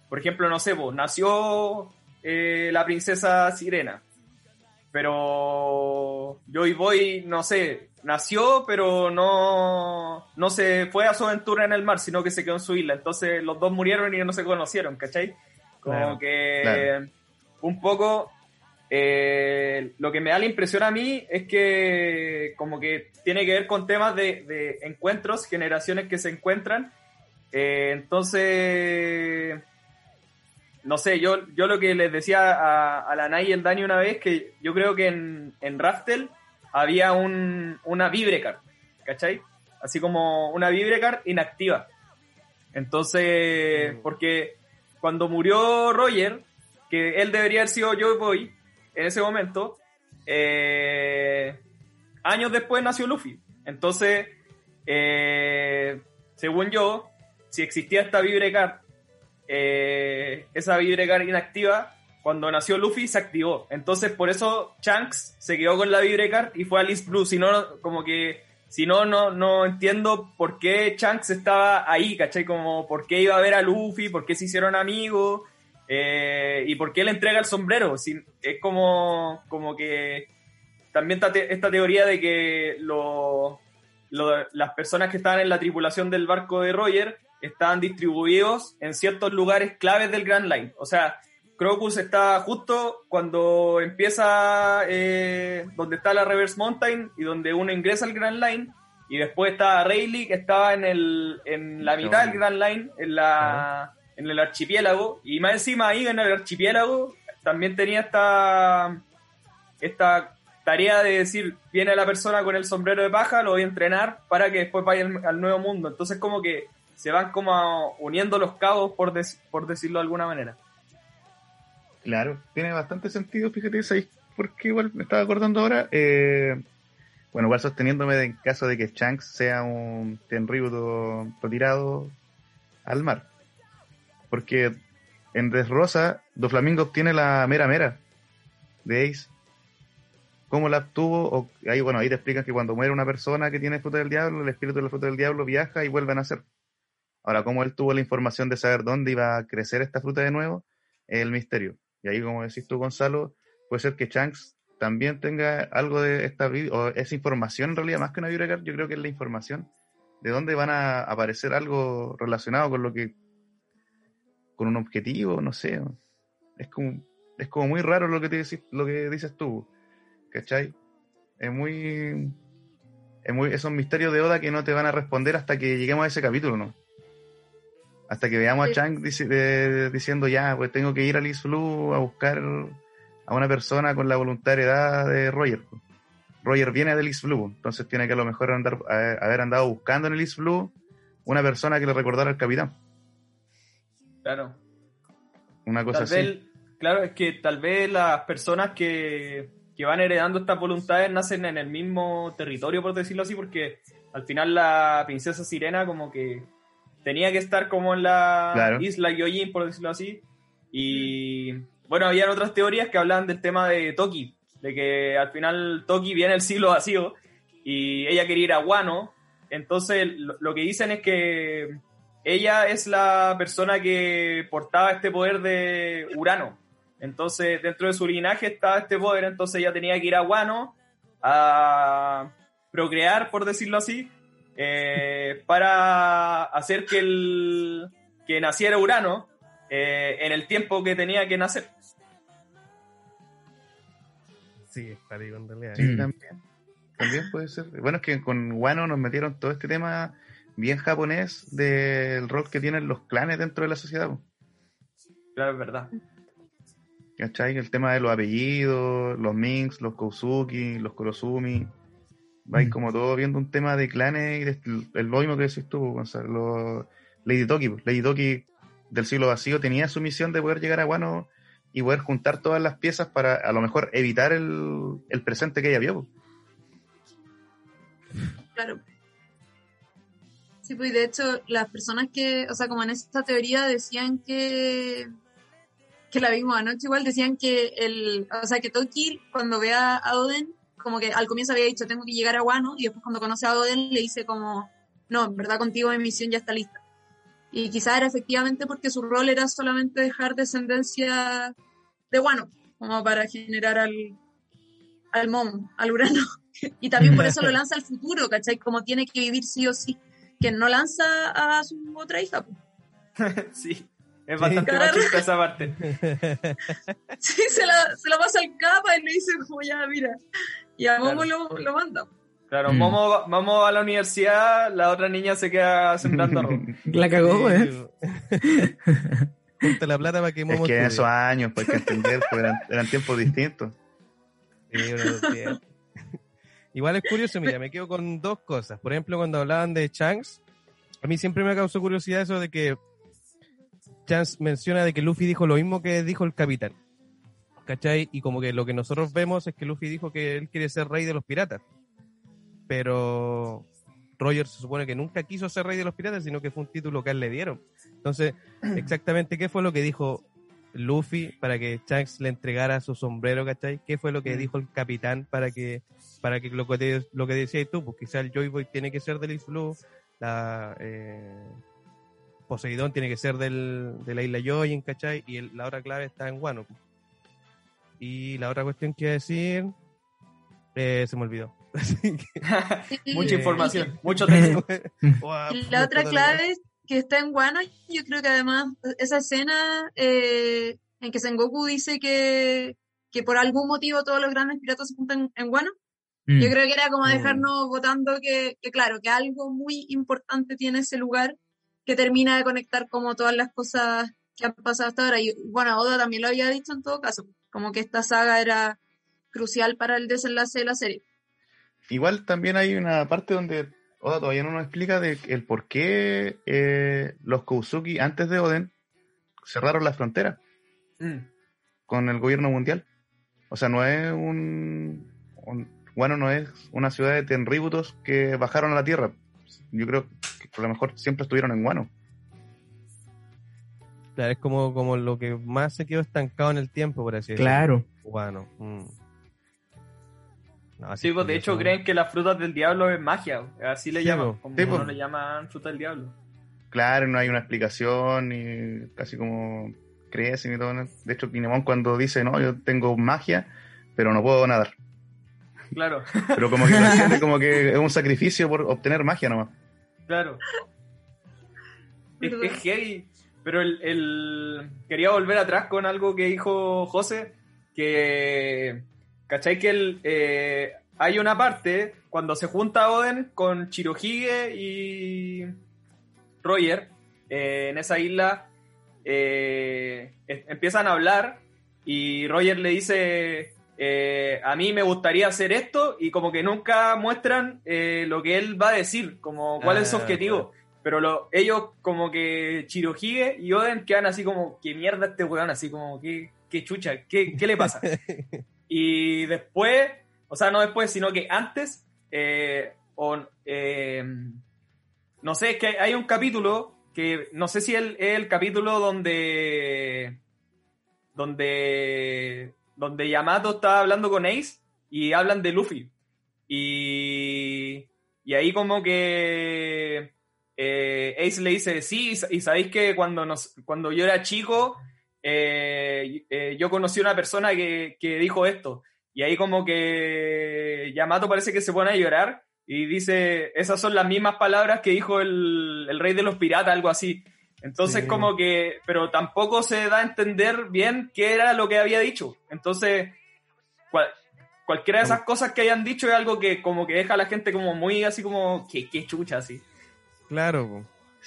por ejemplo, no sé, pues, nació eh, la princesa Sirena. Pero Joy Boy, no sé, nació, pero no, no se fue a su aventura en el mar, sino que se quedó en su isla. Entonces los dos murieron y no se conocieron, ¿cachai? Como Claro, que claro. un poco eh, lo que me da la impresión a mí es que como que tiene que ver con temas de, de encuentros, generaciones que se encuentran. Eh, entonces, no sé, yo, yo lo que les decía a, a la Nay y el Dani una vez, que yo creo que en, en Raftel había un, una Vibrecard, ¿cachai? Así como una Vibrecard inactiva. Entonces, Mm. porque cuando murió Roger, que él debería haber sido Joy Boy en ese momento, eh, años después nació Luffy. Entonces, eh, según yo, si existía esta Vibrecard eh, esa Vibrecard inactiva, cuando nació Luffy se activó. Entonces, por eso Shanks se quedó con la Vibrecard y fue a East Blue. Si no, como que Si no, no, no entiendo por qué Shanks estaba ahí, ¿cachai? Como por qué iba a ver a Luffy, por qué se hicieron amigos, eh, y por qué le entrega el sombrero. Es como, como que también está te- esta teoría de que las personas que estaban en la tripulación del barco de Roger estaban distribuidos en ciertos lugares claves del Grand Line. O sea, Crocus está justo cuando empieza eh, donde está la Reverse Mountain y donde uno ingresa al Grand Line. Y después está Rayleigh, que estaba en, el, en la mitad del Grand Line, en, la, en el archipiélago. Y más encima ahí en el archipiélago también tenía esta, esta tarea de decir, viene la persona con el sombrero de paja, lo voy a entrenar para que después vaya al, al nuevo mundo. Entonces como que se van como uniendo los cabos, por, des- por decirlo de alguna manera. Claro, tiene bastante sentido, fíjate, ¿sabes por qué igual me estaba acordando ahora? Eh, bueno, igual sosteniéndome en caso de que Shanks sea un Tenryudo retirado al mar. Porque en Dressrosa, Doflamingo obtiene la mera mera de Ace. ¿Cómo la obtuvo? O, ahí, bueno, ahí te explican que cuando muere una persona que tiene fruta del diablo, el espíritu de la fruta del diablo viaja y vuelve a nacer. Ahora, ¿cómo él tuvo la información de saber dónde iba a crecer esta fruta de nuevo? Es el misterio. Y ahí, como decís tú, Gonzalo, puede ser que Shanks también tenga algo de esta o esa información, en realidad, más que una card, yo creo que es la información de dónde van a aparecer algo relacionado con lo que. con un objetivo, no sé. Es como, es como muy raro lo que, te decís, lo que dices tú, ¿cachai? Es muy. Es muy, esos misterios de Oda que no te van a responder hasta que lleguemos a ese capítulo, ¿no? Hasta que veamos Sí. a Chang dici- diciendo ya, pues tengo que ir a Liz Blue a buscar a una persona con la voluntariedad de Roger. pues. Roger viene de Liz Blue, entonces tiene que a lo mejor andar, a- haber andado buscando en el Liz Blue una persona que le recordara al capitán. Claro. Una cosa Tal así. vez, claro, es que tal vez las personas que, que van heredando estas voluntades nacen en el mismo territorio, por decirlo así, porque al final la princesa Sirena como que tenía que estar como en la Claro. isla Gyojin, por decirlo así. Y bueno, habían otras teorías que hablaban del tema de Toki, de que al final Toki viene el siglo vacío y ella quería ir a Wano. Entonces lo, que dicen es que ella es la persona que portaba este poder de Urano. Entonces, dentro de su linaje estaba este poder, entonces ella tenía que ir a Wano a procrear, por decirlo así, eh, para hacer que, el, que naciera Urano eh, en el tiempo que tenía que nacer. Sí, está digo, en realidad. Sí, Mm. también. También puede ser. Bueno, es que con Wano nos metieron todo este tema bien japonés del rol que tienen los clanes dentro de la sociedad. Claro, es verdad. ¿Cachai? El tema de los apellidos, los Minks, los Kousuki, los Kurosumi. Vais Mm. como todo viendo un tema de clanes y de, el lo mismo que decís tú, Gonzalo. Los- Lady Toki. po. Lady Toki del siglo vacío tenía su misión de poder llegar a Wano y poder juntar todas las piezas para a lo mejor evitar el, el presente que ella vio. po. Claro. Sí, pues y de hecho las personas que, o sea, como en esta teoría decían que que la vimos anoche igual, decían que el, o sea, que Toki cuando ve a a Oden, como que al comienzo había dicho tengo que llegar a Wano y después cuando conoce a Oden le dice como, no, en verdad contigo mi misión ya está lista. Y quizás era efectivamente porque su rol era solamente dejar descendencia de Wano, como para generar al, al Momo, al Urano. Y también por eso lo lanza al futuro, ¿cachai? Como tiene que vivir sí o sí. Que no lanza a su otra hija. pues. sí, es bastante machista esa parte. Sí, se la, se la pasa al capa y le dice como ya, mira. Y a Momo Claro. lo, lo manda. Claro, Mm. Momo, va- Momo va a la universidad, la otra niña se queda sembrando arroz. La cagó, ¿eh? Junta la plata para que Es Momo que en esos años, pues hay que entender, pues eran, eran tiempos distintos. Sí. Igual es curioso, mira, me quedo con dos cosas. Por ejemplo, cuando hablaban de Shanks, a mí siempre me causó curiosidad eso de que Shanks menciona de que Luffy dijo lo mismo que dijo el capitán. ¿Cachai? Y como que lo que nosotros vemos es que Luffy dijo que él quiere ser rey de los piratas. Pero Roger se supone que nunca quiso ser rey de los piratas, sino que fue un título que a él le dieron. Entonces, exactamente qué fue lo que dijo Luffy para que Shanks le entregara su sombrero, ¿cachai? ¿Qué fue lo que Mm. dijo el capitán para que, para que lo que, te- lo que decías tú, pues quizá el Joy Boy tiene que ser del Islu, la eh, Poseidón tiene que ser del, de la isla Joyen, ¿cachai? Y el- la otra clave está en Wano. pues. Y la otra cuestión que iba a decir, eh, se me olvidó. Así que-. Mucha Eh, información, mucho texto. La otra clave es que está en Wano. Yo creo que además esa escena eh, en que Sengoku dice que, que por algún motivo todos los grandes piratas se juntan en Wano. Mm. Yo creo que era como Mm. dejarnos votando que, que, claro, que algo muy importante tiene ese lugar que termina de conectar como todas las cosas que han pasado hasta ahora. Y bueno, Oda también lo había dicho en todo caso, como que esta saga era crucial para el desenlace de la serie. Igual también hay una parte donde Oda todavía no nos explica de el por qué eh, los Kousuki antes de Oden cerraron la frontera Mm. con el gobierno mundial. O sea, no es un, un- bueno, no es una ciudad de tenríbutos que bajaron a la tierra. Yo creo que a lo mejor siempre estuvieron en Guano. Claro, es como, como lo que más se quedó estancado en el tiempo, por así decirlo. Claro. Bueno. mm. No, Sí, pues de hecho eso- creen que las frutas del diablo es magia, así le Sí, llaman, pues. como Sí, no pues. le llaman fruta del diablo. Claro, no hay una explicación y casi como crecen y todo. ¿no? De hecho, Kinemon cuando dice, no, yo tengo magia, pero no puedo nadar. Claro, Pero como que como que es un sacrificio por obtener magia nomás. Claro. Es, es heavy, pero el, el- quería volver atrás con algo que dijo José, que, ¿cachai? Que el, eh, hay una parte cuando se junta Oden con Chirohige y Roger eh, en esa isla, eh, em- empiezan a hablar y Roger le dice, eh, a mí me gustaría hacer esto y como que nunca muestran eh, lo que él va a decir, como cuál es su Ah, objetivo. Pero lo, ellos como que Chirohige y Oden quedan así como, ¿qué mierda este weón? Así como, ¿qué, qué chucha? ¿Qué, qué le pasa? y después, o sea, no después, sino que antes, eh, o, no sé, es que hay un capítulo que no sé si el- es el capítulo donde donde donde Yamato está hablando con Ace y hablan de Luffy y y ahí como que eh, Ace le dice sí y sabéis que cuando nos cuando yo era chico eh, eh, yo conocí a una persona que, que dijo esto y ahí como que Yamato parece que se pone a llorar y dice, esas son las mismas palabras que dijo el, el rey de los piratas, algo así. Entonces Sí. como que, pero tampoco se da a entender bien qué era lo que había dicho. Entonces, cual- cualquiera de esas cosas que hayan dicho es algo que como que deja a la gente como muy así como, que qué chucha así. Claro, po.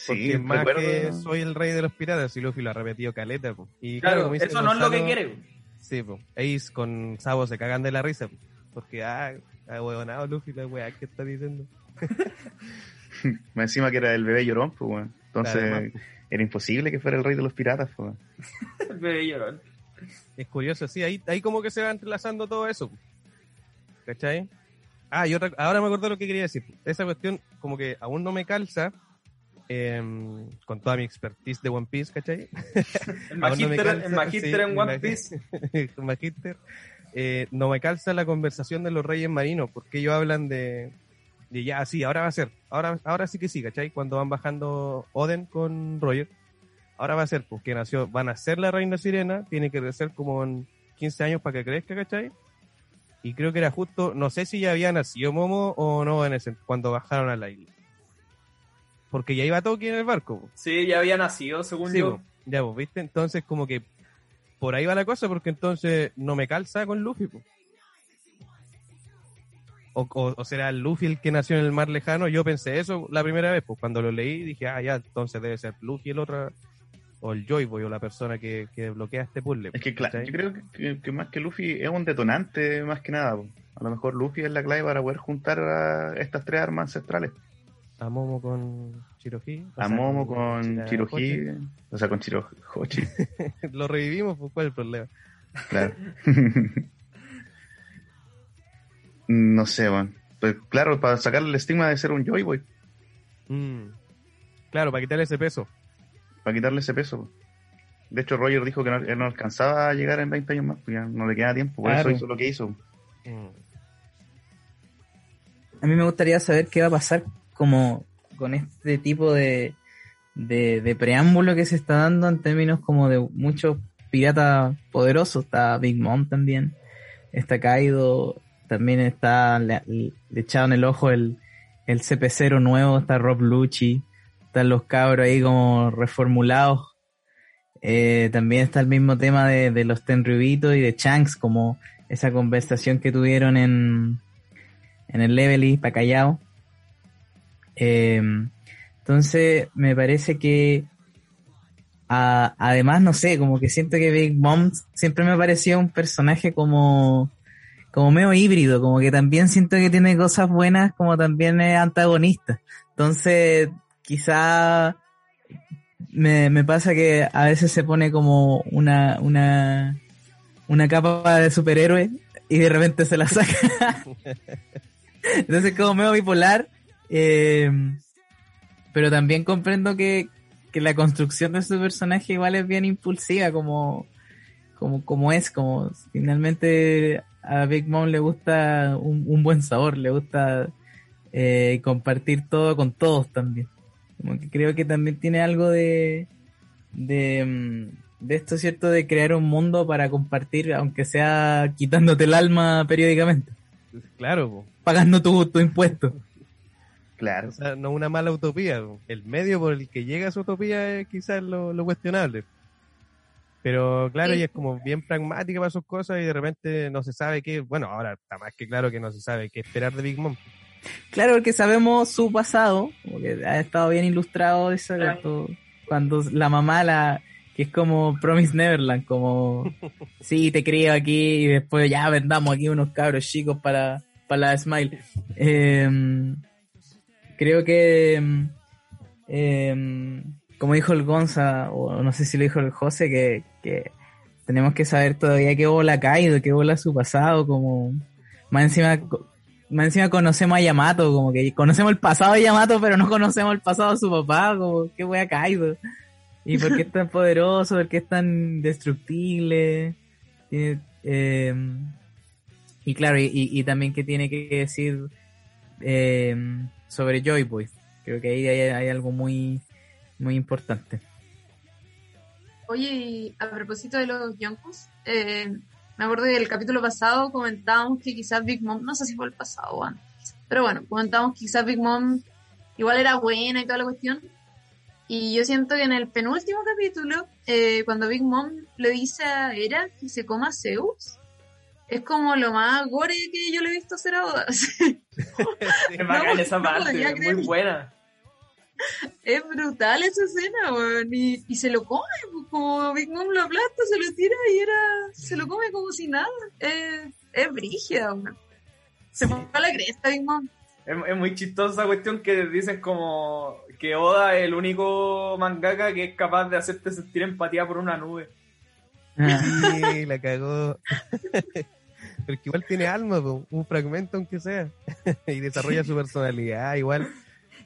porque Sí, más recuerdo- que soy el rey de los piratas y Luffy lo ha repetido caleta. po. Y Claro, eso no es lo que quiere. Sí, po. Ace con Sabo se cagan de la risa. po. Porque, ah, ah, huevonado Luffy, la weá que está diciendo. Más encima que era el bebé llorón, pues, weón. Entonces, Claro, era imposible que fuera el rey de los piratas. Bebé llorón. Es curioso, sí, ahí, ahí como que se va entrelazando todo eso. ¿Cachai? Ah, y otra, ahora me acuerdo lo que quería decir. Esa cuestión como que aún no me calza em, con toda mi expertise de One Piece, ¿cachai? El no el sí, en One Piece. mag- Magister. Eh, no me calza la conversación de los reyes marinos, porque ellos hablan de, de ya, sí, ahora va a ser, ahora, ahora sí que sí, ¿cachai? Cuando van bajando Oden con Roger, ahora va a ser, porque nació, van a ser la reina sirena, tiene que crecer como en 15 años para que crezca, ¿cachai? Y creo que era justo, no sé si ya había nacido Momo o no en ese, cuando bajaron a la isla. Porque ya iba Toki en el barco. Sí, ya había nacido, según Sí, yo. ya vos, ¿viste? Entonces como que por ahí va la cosa, porque entonces no me calza con Luffy. po. O, o- o será Luffy el que nació en el mar lejano. Yo pensé eso la primera vez, pues cuando lo leí dije, ah, ya, entonces debe ser Luffy el otro, o el Joy Boy, o la persona que, que bloquea este puzzle. Es que, claro, yo creo que, que- más que Luffy es un detonante, más que nada. po. A lo mejor Luffy es la clave para poder juntar a estas tres armas ancestrales. A Momo con Chiroji. A Momo con Chiroji, o sea, con Chiroji, Lo revivimos, pues cuál es el problema. claro. no sé, weón. Pues claro, para sacarle el estigma de ser un Joy Boy, Mm. Claro, para quitarle ese peso. para quitarle ese peso. De hecho, Roger dijo que no, él no alcanzaba a llegar en 20 años más, pues ya no le queda tiempo, por Claro. eso hizo lo que hizo. Mm. A mí me gustaría saber qué va a pasar como con este tipo de, de, de preámbulo que se está dando en términos como de muchos piratas poderosos. Está Big Mom también, está Kaido, también está le, le echado en el ojo el, el CP0 nuevo, está Rob Lucci, están los cabros ahí como reformulados. Eh, también está el mismo tema de, de los Tenryubitos y de Shanks, como esa conversación que tuvieron en, en el Levely para Callao. Eh, entonces, me parece que a- además, no sé, como que siento que Big Mom siempre me pareció un personaje como, como medio híbrido, como que también siento que tiene cosas buenas, como también es antagonista. Entonces, quizá me, me pasa que a veces se pone como una, una, una capa de superhéroe y de repente se la saca. Entonces como medio bipolar, eh, pero también comprendo que, que la construcción de su personaje igual es bien impulsiva, como, como, como es, como finalmente a Big Mom le gusta un, un buen sabor, le gusta eh, compartir todo con todos también. Como que creo que también tiene algo de, de, mm, de esto, ¿cierto? De crear un mundo para compartir, aunque sea quitándote el alma periódicamente, Claro, po. pagando tu, tu impuesto. Claro. o sea, no una mala utopía. po. El medio por el que llega a su utopía es quizás lo, lo cuestionable. Pero claro, Sí. ella es como bien pragmática para sus cosas y de repente no se sabe qué. Bueno, ahora está más que claro que no se sabe qué esperar de Big Mom. Claro, porque sabemos su pasado, porque ha estado bien ilustrado eso, Claro. cuando, la mamá, la que es como Promise Neverland, como, sí, te crío aquí y después ya vendamos aquí unos cabros chicos para, para la Smile. Em, creo que, em, em, como dijo el Gonza, o no sé si lo dijo el José, que, que tenemos que saber todavía qué bola ha caído, qué bola su pasado, como, más encima, más encima conocemos a Yamato, como que conocemos el pasado de Yamato, pero no conocemos el pasado de su papá, como qué wea caído. Y por qué es tan poderoso, por qué es tan destructible. Eh, y claro, y también que tiene que decir eh, sobre Joy Boy. Creo que ahí hay, hay algo muy, muy importante. Oye, y a propósito de los Yonkos, eh, me acuerdo que el capítulo pasado comentábamos que quizás Big Mom, no sé si fue el pasado o antes, pero bueno, comentábamos que quizás Big Mom igual era buena y toda la cuestión. Y yo siento que en el penúltimo capítulo, eh, cuando Big Mom le dice a Era que se coma Zeus, es como lo más gore que yo le he visto hacer a Oda. Es bacán No, esa parte, es muy buena. Es brutal esa escena, weón. Y, y se lo come, como Big Mom lo aplasta, se lo tira y era, se lo come como si nada. Es, es brígida, weón. Se fue a la cresta, Big Mom. Es, es muy chistosa esa cuestión que dicen como que Oda es el único mangaka que es capaz de hacerte sentir empatía por una nube. Sí, la cagó. Pero que igual tiene alma, po, un fragmento aunque sea. y desarrolla su personalidad igual.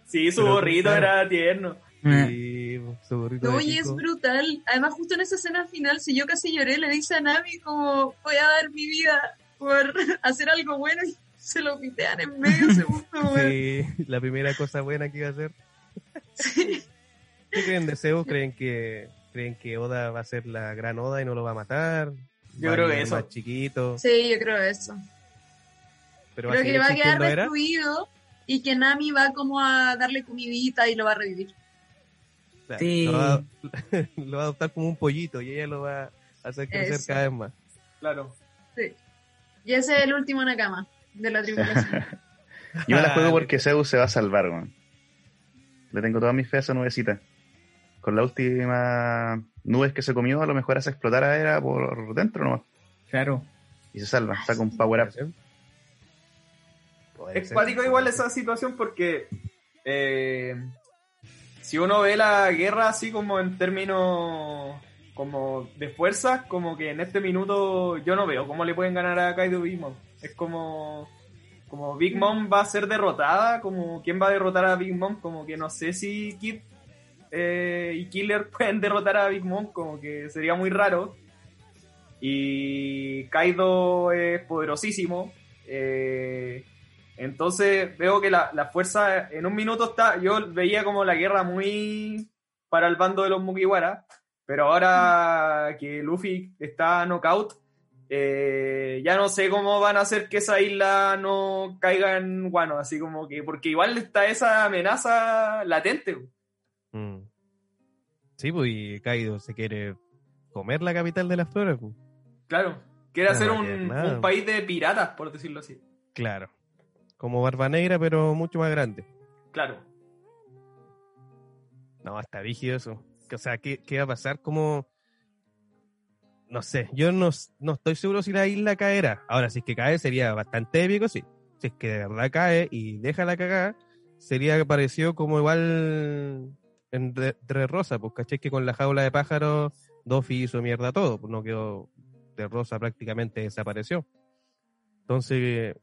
Sí, su Pero, claro. era tierno. Y su burrito Oye, es brutal. Además, justo en esa escena final, si yo casi lloré, le dice a Nami como, voy a dar mi vida por hacer algo bueno y se lo pitean en medio segundo. Sí, la primera cosa buena que iba a hacer. Sí. ¿Qué creen de Zeus? ¿Creen que, ¿Creen que Oda va a ser la gran Oda y no lo va a matar? Yo Va creo que eso. más chiquito. Sí, yo creo eso. Pero Creo seguir que va a quedar Era. Y que Nami va como a darle comidita y lo va a revivir. Claro, Sí. Lo, va, lo va a adoptar como un pollito y ella lo va a hacer crecer Eso. cada vez más. Claro. Sí. Y ese es el último Nakama de la tripulación. Yo me la Ah, juego porque Zeus se va a salvar, weón. Le tengo toda mi fe a esa nubecita. Con la última nubes que se comió, a lo mejor hace explotar a Era por dentro nomás. Claro. Y se salva, saca un power up. Es cuático igual esa situación porque eh, si uno ve la guerra así como en términos como de fuerzas, como que en este minuto yo no veo cómo le pueden ganar a Kaido Big Mom. Es como como Big Mom va a ser derrotada, como quién va a derrotar a Big Mom, como que no sé si Kid eh, y Killer pueden derrotar a Big Mom, como que sería muy raro. Y Kaido es poderosísimo. eh, entonces veo que la, la fuerza en un minuto está. Yo veía como la guerra muy para el bando de los Mugiwara. Pero ahora que Luffy está knockout, eh, ya no sé cómo van a hacer que esa isla no caiga en guano. Así como que. Porque igual está esa amenaza latente. Mm. Sí, pues, y Kaido se quiere comer la capital de las flores, pues. Claro. Quiere No hacer un, un país de piratas, por decirlo así. Claro. Como Barba Negra, pero mucho más grande. Claro. No, está rígido eso. O sea, ¿qué, qué va a pasar? Como. No sé, yo no, no estoy seguro si la isla caerá. Ahora, si es que cae, sería bastante épico, sí. Si es que de verdad cae y deja la cagada, sería parecido como igual en Re, Re Rosa, pues caché que con la jaula de pájaros, Doffy hizo mierda todo, pues no quedó. De Rosa prácticamente desapareció. Entonces,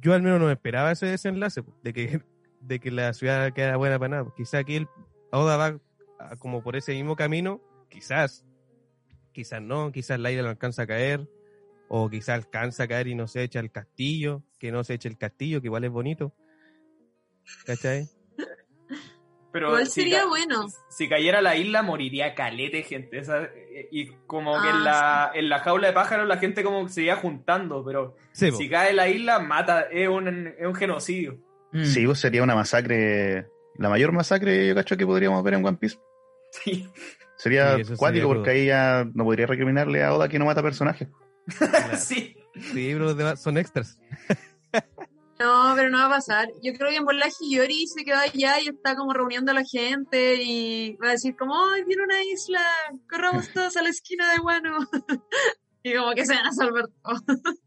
yo al menos no esperaba ese desenlace, pues, de que, de que la ciudad queda buena para nada. Quizá aquí el Oda va como por ese mismo camino, quizás, quizás no, quizás la isla no alcanza a caer, o quizás alcanza a caer y no se echa el castillo, que no se eche el castillo, que igual es bonito. ¿Cachai? Pero Igual si sería ca- bueno. Si cayera la isla, moriría calete, gente. Esa- eh, y como que en, Ah, la, en la jaula de pájaros la gente como que se iba juntando, pero Sí, si cae la isla, mata. Es un, es un genocidio. Mm. Sí, pues sería una masacre, la mayor masacre yo cacho que podríamos ver en One Piece. Sí. Sería Sí, cuático sería porque ahí ya no podría recriminarle a Oda que no mata personajes. Claro. sí. Sí, pero de- son extras. No, pero no va a pasar. Yo creo que en bola Hiyori se quedó allá y está como reuniendo a la gente y va a decir como, ¡ay, viene una isla! ¡Corramos todos a la esquina de Guano! y como que se van a salvar todos.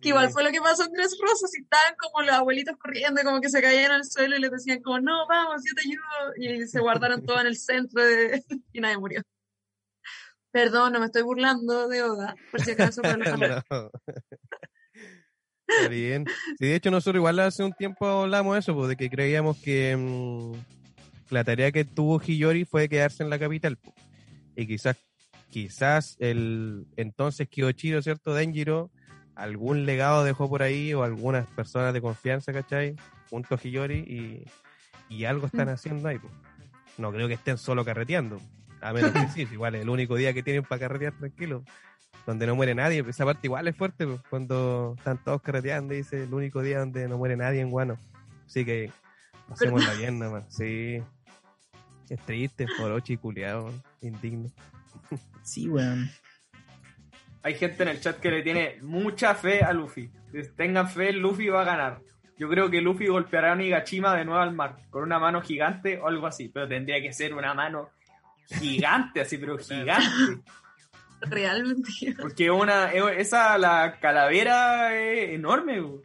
que igual fue lo que pasó en Tres Rosas y estaban como los abuelitos corriendo, como que se caían al suelo y les decían como, no, vamos, yo te ayudo. Y se guardaron todos en el centro de... y nadie murió. Perdón, no me estoy burlando de Oda, por si acaso. No. Está bien. Sí, de hecho, nosotros igual hace un tiempo hablamos de eso, pues, de que creíamos que mm, la tarea que tuvo Hiyori fue quedarse en la capital. pues. Y quizás, quizás el entonces Kiyoshiro, ¿cierto? Denjiro, algún legado dejó por ahí o algunas personas de confianza, ¿cachai? Junto a Hiyori y, y algo están Mm. haciendo ahí. pues. No creo que estén solo carreteando. A menos que sí, igual es el único día que tienen para carretear tranquilo donde no muere nadie. Esa parte igual es fuerte, pues, cuando están todos carreteando, dice el único día donde no muere nadie en Guano. Así que hacemos la bien nomás. Sí. Es triste, morochi y culiado, indigno. Sí, weón. Hay gente en el chat que le tiene mucha fe a Luffy. Tengan fe, Luffy va a ganar. Yo creo que Luffy golpeará a Nigashima de nuevo al mar con una mano gigante o algo así, pero tendría que ser una mano gigante, así, pero gigante. Realmente. Porque una, esa, la calavera es enorme. güey.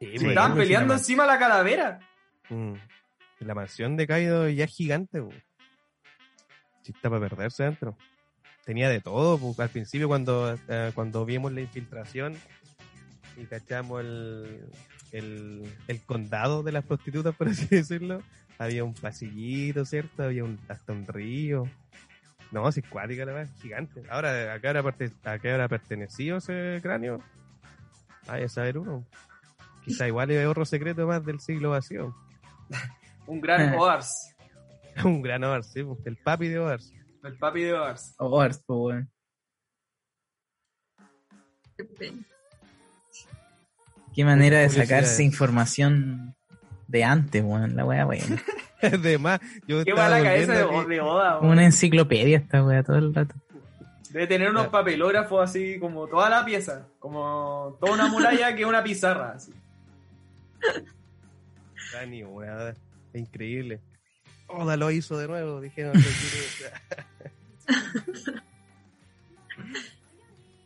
Sí, Se pues, estaban peleando la, encima la calavera. mm, la mansión de Kaido ya es gigante. Sí, está para perderse dentro. Tenía de todo, al principio cuando, eh, cuando vimos la infiltración y cachamos el, el, el condado de las prostitutas, por así decirlo, había un pasillito, ¿cierto? Había un, hasta un río. No, es cuática la verdad, gigante. Ahora, ¿a qué hora, parte- a qué hora perteneció ese cráneo? Vaya a saber uno. Quizá igual es otro secreto más del siglo vacío. Un gran Oars. Un gran Oars, sí, pues, el papi de Oars. El papi de Oars. O Ars, po, weón. Qué pena. Qué manera de sacarse información de antes, weón. La weá, weón. Además, yo Qué mala cabeza de, de Oda. güey. Una enciclopedia esta weá todo el rato. Debe tener unos papelógrafos así como toda la pieza. Como toda una muralla que es una pizarra. Así. Dani, weá, es increíble. Oda lo hizo de nuevo, dijeron.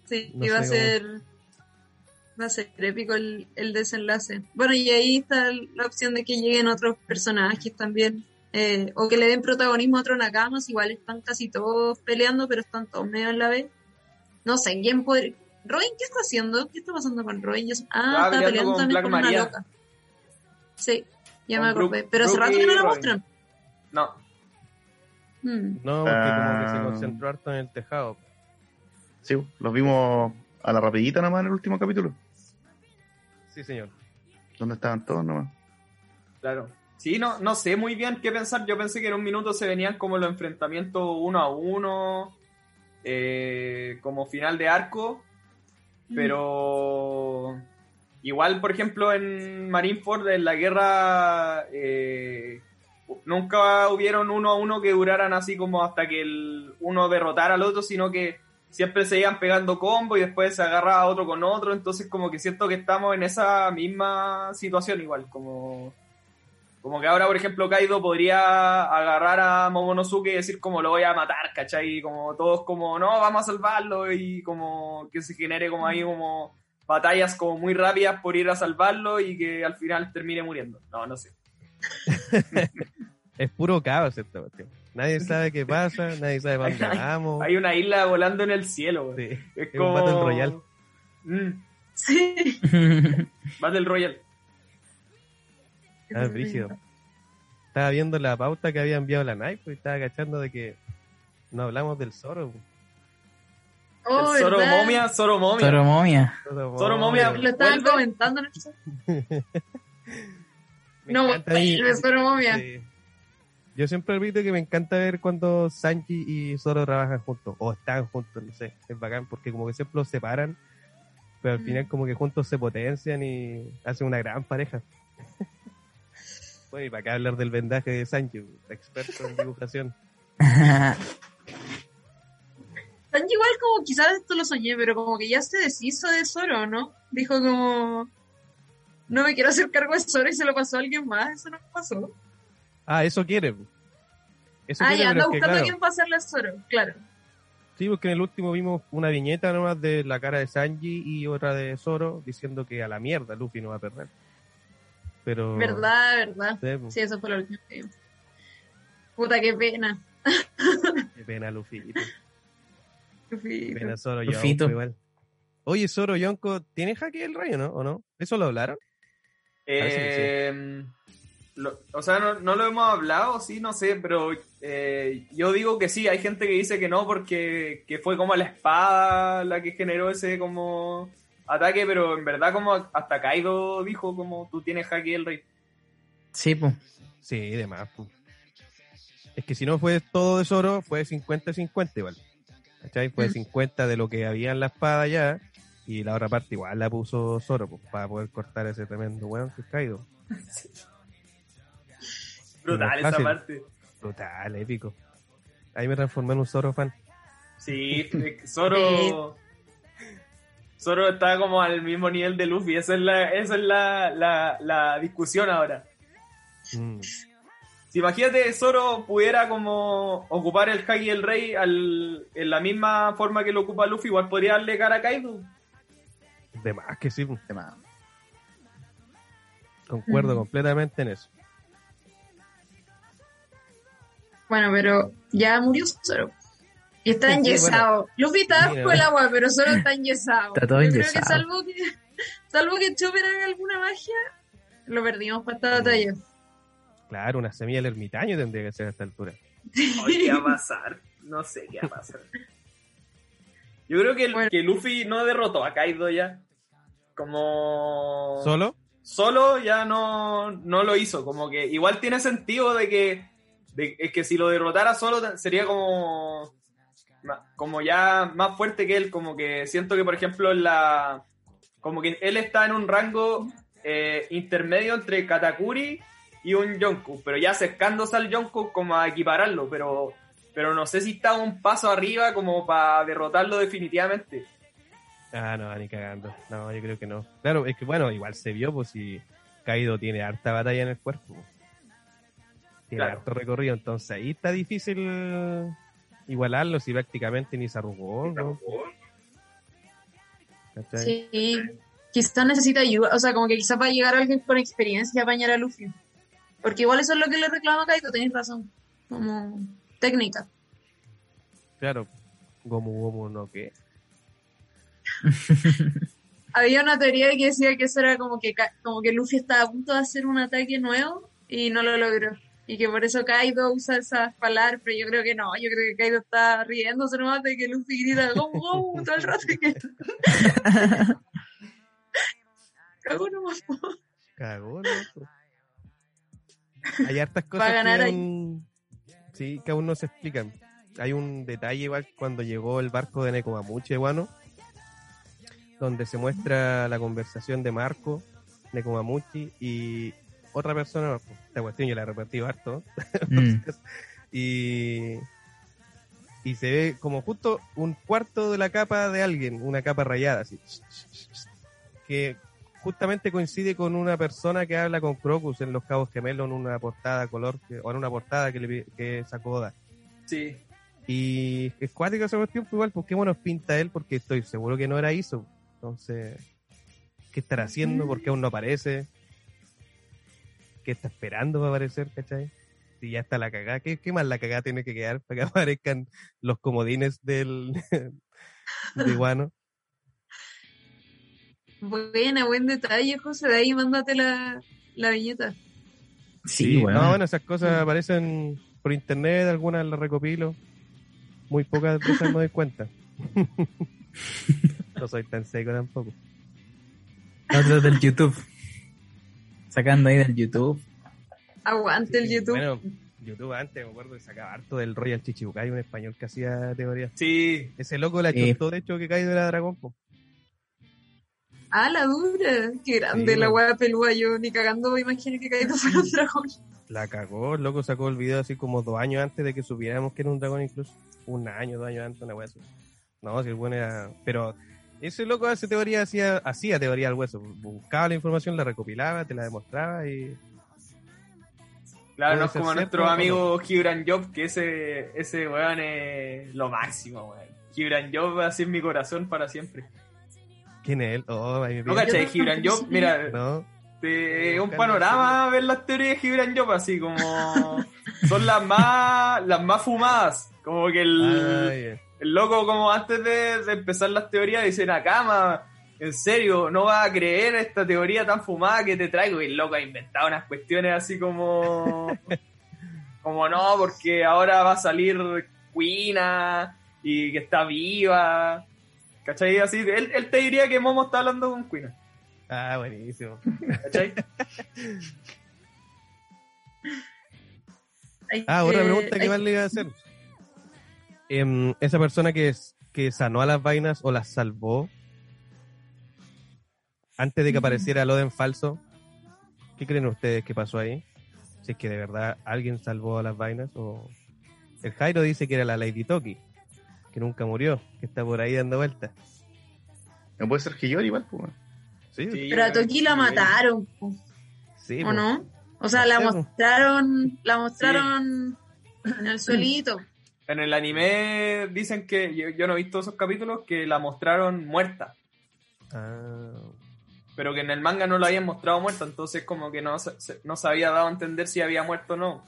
Sí, No va a cómo- ser va a ser épico el, el desenlace. Bueno, y ahí está la opción de que lleguen otros personajes también. eh, o que le den protagonismo a otros nakamas, igual están casi todos peleando, pero están todos medio en la vez. No sé, ¿quién podría... Robin, ¿qué está haciendo? ¿Qué está pasando con Robin? Ah, Estaba está peleando con también Black con una loca. Sí, ya Con me acordé. Pero hace rato que no la Robin. muestran. No. Mm. No, porque como que Ah. se concentró harto en el tejado. Sí, los vimos a la rapidita nomás en el último capítulo. Sí, señor. Donde estaban todos nomás. Claro. Sí, no, no sé muy bien qué pensar. Yo pensé que en un minuto se venían como los enfrentamientos uno a uno, eh, como final de arco, pero igual, por ejemplo, en Marineford, en la guerra, eh, nunca hubieron uno a uno que duraran así como hasta que el uno derrotara al otro, sino que siempre se iban pegando combo y después se agarraba otro con otro, entonces como que siento que estamos en esa misma situación igual, como... Como que ahora, por ejemplo, Kaido podría agarrar a Momonosuke y decir como lo voy a matar, ¿cachai? Y como todos como, no, vamos a salvarlo y como que se genere como ahí como batallas como muy rápidas por ir a salvarlo y que al final termine muriendo. No, no sé. Es puro caos esta cuestión. Nadie sabe qué pasa, nadie sabe para dónde vamos. Hay una isla volando en el cielo, güey. Sí. Es Es un como... Battle Royale. Mm, Sí. Battle Royale. Ah, brígido. Estaba viendo la pauta que había enviado la Nike pues, y estaba cachando de que no hablamos del Zoro. pues. Oh, el Zoro. Momia, Zoro Momia. Zoro momia. Zoro, Momia. Lo estaban ¿Vuelve? comentando en el chat. No, el Zoro Momia. Sí. Yo siempre repito que me encanta ver cuando Sanji y Zoro trabajan juntos, o están juntos, no sé, es bacán, porque como que siempre los separan, pero al Mm. final como que juntos se potencian y hacen una gran pareja. bueno, y para acá hablar del vendaje de Sanji, experto en dibujación. Sanji igual como quizás esto lo soñé, pero como que ya se deshizo de Zoro, ¿no? Dijo como no me quiero hacer cargo de Zoro y se lo pasó a alguien más, eso no pasó. Ah, eso quiere. Eso Ah, quiere, ya anda es que, buscando a claro, quién pasarle a Zoro, claro. Sí, porque en el último vimos una viñeta nomás de la cara de Sanji y otra de Zoro diciendo que a la mierda Luffy no va a perder. Pero... Verdad, verdad. Sí, pues, Sí, eso fue lo último que vi. Puta, qué pena. Qué pena Luffy. Luffy. Pena Zoro. Yonko igual. Oye, Zoro Yonko, ¿tiene jaque el rayo, no? ¿O no? ¿Eso lo hablaron? Eh, lo- o sea, no, no lo hemos hablado, sí, no sé, pero eh, yo digo que sí, hay gente que dice que no porque que fue como la espada la que generó ese como ataque, pero en verdad como hasta Kaido dijo como tú tienes Haki el rey. Sí, pues. Sí, de más. pu. Es que si no fue todo de Zoro, fue 50-50 igual. ¿Cachai? Fue Mm. 50 de lo que había en la espada ya. Y la otra parte igual la puso Zoro pues, para poder cortar ese tremendo weón que es Kaido. Brutal esa parte. Brutal, épico. Ahí me transformé en un Zoro fan. Sí, Zoro. Zoro está como al mismo nivel de Luffy. Esa es la, esa es la, la, la discusión ahora. Mm. Si imagínate, Zoro pudiera como ocupar el Haki del Rey al, en la misma forma que lo ocupa Luffy, igual podría darle cara a Kaido. De más que sí. De más. Concuerdo Mm. completamente en eso. Bueno, pero ya murió Zoro. Y está enyesado. Luffy está bajo el agua, pero Zoro está enyesado. Está todo Yo creo enyesado. que salvo que, salvo que Chopper haga alguna magia, lo perdimos para esta batalla. Claro, una semilla del ermitaño tendría que ser a esta altura. ¿Qué va a pasar? No sé qué va a pasar. Yo creo que, el- Bueno. que Luffy no derrotó a Kaido ya. Como. ¿Solo? Solo ya no, no lo hizo. Como que igual tiene sentido de que. Es que si lo derrotara solo sería como. Como ya más fuerte que él. Como que siento que, por ejemplo, la. Como que él está en un rango eh, intermedio entre Katakuri y un Yonko. Pero ya acercándose al Yonko como a equipararlo. Pero, pero no sé si está un paso arriba como para derrotarlo definitivamente. Ah, no, ni cagando. No, yo creo que no. Claro, es que bueno, igual se vio, pues si Kaido tiene harta batalla en el cuerpo. Tiene Claro. harto recorrido, entonces ahí está difícil igualarlo si prácticamente ni se arrugó. ¿no? Sí, quizás necesita ayuda, o sea, como que quizás va a llegar alguien con experiencia a apañar a Luffy. Porque igual eso es lo que le reclama a Kaito, tenéis razón. Como técnica. Claro, Gomu Gomu no que. Había una teoría que decía que eso era como que, como que Luffy estaba a punto de hacer un ataque nuevo y no lo logró. Y que por eso Kaido usa esas palabras, pero yo creo que no, yo creo que Kaido está riéndose nomás de que Luffy grita go, go, todo el rato. que- Cago nomás. Cagó. Hay hartas cosas ganar que ahí. aún, sí, que aún no se explican. Hay un detalle igual cuando llegó el barco de Nekomamuchi, Guano, donde se muestra la conversación de Marco, Nekomamuchi y otra persona, más, pues, esta cuestión yo la he repetido harto, Mm. y, y se ve como justo un cuarto de la capa de alguien, una capa rayada, así, que justamente coincide con una persona que habla con Crocus en Los Cabos Gemelos en una portada color, que- o en una portada que, le, que sacó Oda. Sí. Y es cuática esa cuestión, pues igual, ¿por qué nos pinta él? Porque estoy seguro que no era ISO. Entonces, ¿qué estará haciendo? ¿Por qué aún no aparece? ¿Qué está esperando para aparecer, cachai? Si ya está la cagada, ¿qué, qué más la cagada tiene que quedar para que aparezcan los comodines del de Guano? Buena, buen detalle, José. De ahí mándate la, la viñeta. Sí, weón. No, bueno, esas cosas aparecen por internet, algunas las recopilo. Muy pocas de esas me doy cuenta. no soy tan seco tampoco. Otro del YouTube. Sacando ahí del YouTube. Aguante el Sí, YouTube. Bueno, YouTube antes me acuerdo que sacaba harto del Royal Chichibukai, un español que hacía teoría. Sí. Ese loco la Eh. chutó, de hecho, que Kaido era dragón. po. Ah, la dura. Qué grande Sí, la hueá pelúa. Yo ni cagando me imaginé que Kaido fuera un dragón. La cagó, el loco sacó el video así como dos años antes de que supiéramos que era un dragón incluso. Un año, dos años antes, una wea así. No, si el bueno era... Pero ese loco hace teoría, hacía, hacía teoría al hueso. Buscaba la información, la recopilaba, te la demostraba y... Claro, no es ser como nuestro amigo Gibran Job, que ese, ese weón es lo máximo, weón. Gibran Job así en mi corazón para siempre. ¿Quién es él? Oh, ay, mi ¿No cachai? Gibran Job, mira, No, te- un panorama ver las teorías de Gibran Job, así como son las más las más fumadas. Como que el, Ay, el loco, como antes de, de empezar las teorías, dice, Nakama, en serio, no vas a creer esta teoría tan fumada que te traigo. Y el loco ha inventado unas cuestiones así como, como no, porque ahora va a salir Quina y que está viva. ¿Cachai? Así, él, él te diría que Momo está hablando con Quina. ah, buenísimo. ¿Cachai? Ah, otra pregunta que más le iba a hacer. Em, esa persona que, es, que sanó a las vainas o las salvó antes de que Mm. apareciera Loden falso, ¿qué creen ustedes que pasó ahí? Si es que de verdad alguien salvó a las vainas o... El Jairo dice que era la Lady Toki, que nunca murió, que está por ahí dando vueltas. No puede ser Hiyori igual, pues. Sí, Sí, Pero a Toki la mataron, po, sí, ¿o no? O sea, la mostraron, la mostraron en el suelito. En el anime dicen que, yo, yo no he visto esos capítulos, que la mostraron muerta. Ah, pero que en el manga no lo habían mostrado muerta, entonces como que no se, no se había dado a entender si había muerto o no.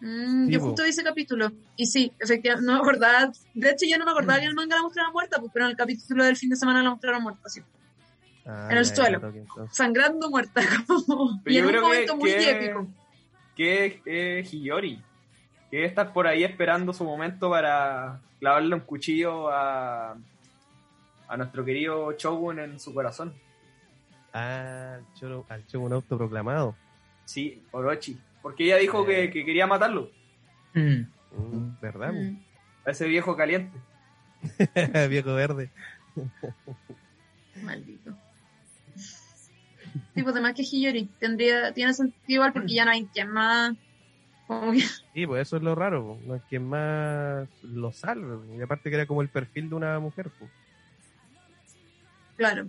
Mm, Sí, yo justo vi ese capítulo. Y sí, efectivamente, no me acordaba. De hecho, yo no me acordaba que en el manga la mostraron muerta, pues, pero en el capítulo del fin de semana la mostraron muerta, sí. ah, En el suelo. Sangrando muerta, como. Pero y en yo un creo que, momento muy que, épico. que es eh, Hiyori, que debe estar por ahí esperando su momento para clavarle un cuchillo a, a nuestro querido Shogun en su corazón. Ah, al shogun autoproclamado. Sí, Orochi. Porque ella dijo que, que quería matarlo, Mm. Mm, ¿Verdad? Mm. a ese viejo caliente. Viejo verde. Maldito. Sí, pues además que Hiyori tendría, tiene sentido igual porque ya no hay quien más. Que, Sí, pues eso es lo raro, po. no es quien más lo salve. po. Y aparte que era como el perfil de una mujer. po. claro.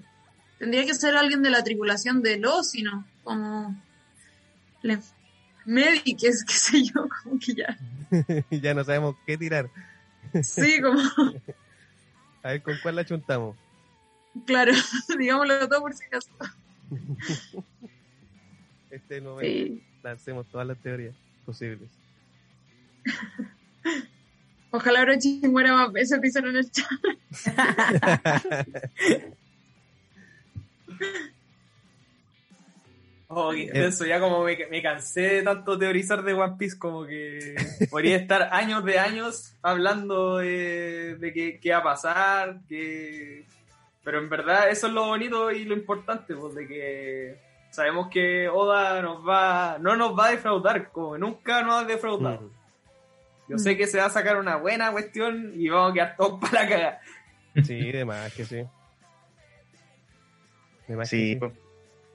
Tendría que ser alguien de la tripulación de Losino, como. Le, que es, qué sé yo, como que ya. Ya no sabemos qué tirar. Sí, como. A ver con cuál la chuntamos. Claro, digámoslo todo por si acaso. Este momento. Sí. Lancemos todas las teorías posibles. Ojalá Orochi muera más veces, dicen en el chat. Oh, qué intenso, ya como me, me cansé de tanto teorizar de One Piece, como que podría estar años de años hablando de, de qué, qué va a pasar, que... pero en verdad eso es lo bonito y lo importante, pues de que sabemos que Oda nos va, no nos va a defraudar, como nunca nos ha defraudado. Mm. Yo sé que se va a sacar una buena cuestión y vamos a quedar todos para la cagada. Sí, de más que sí. De más Sí, que po.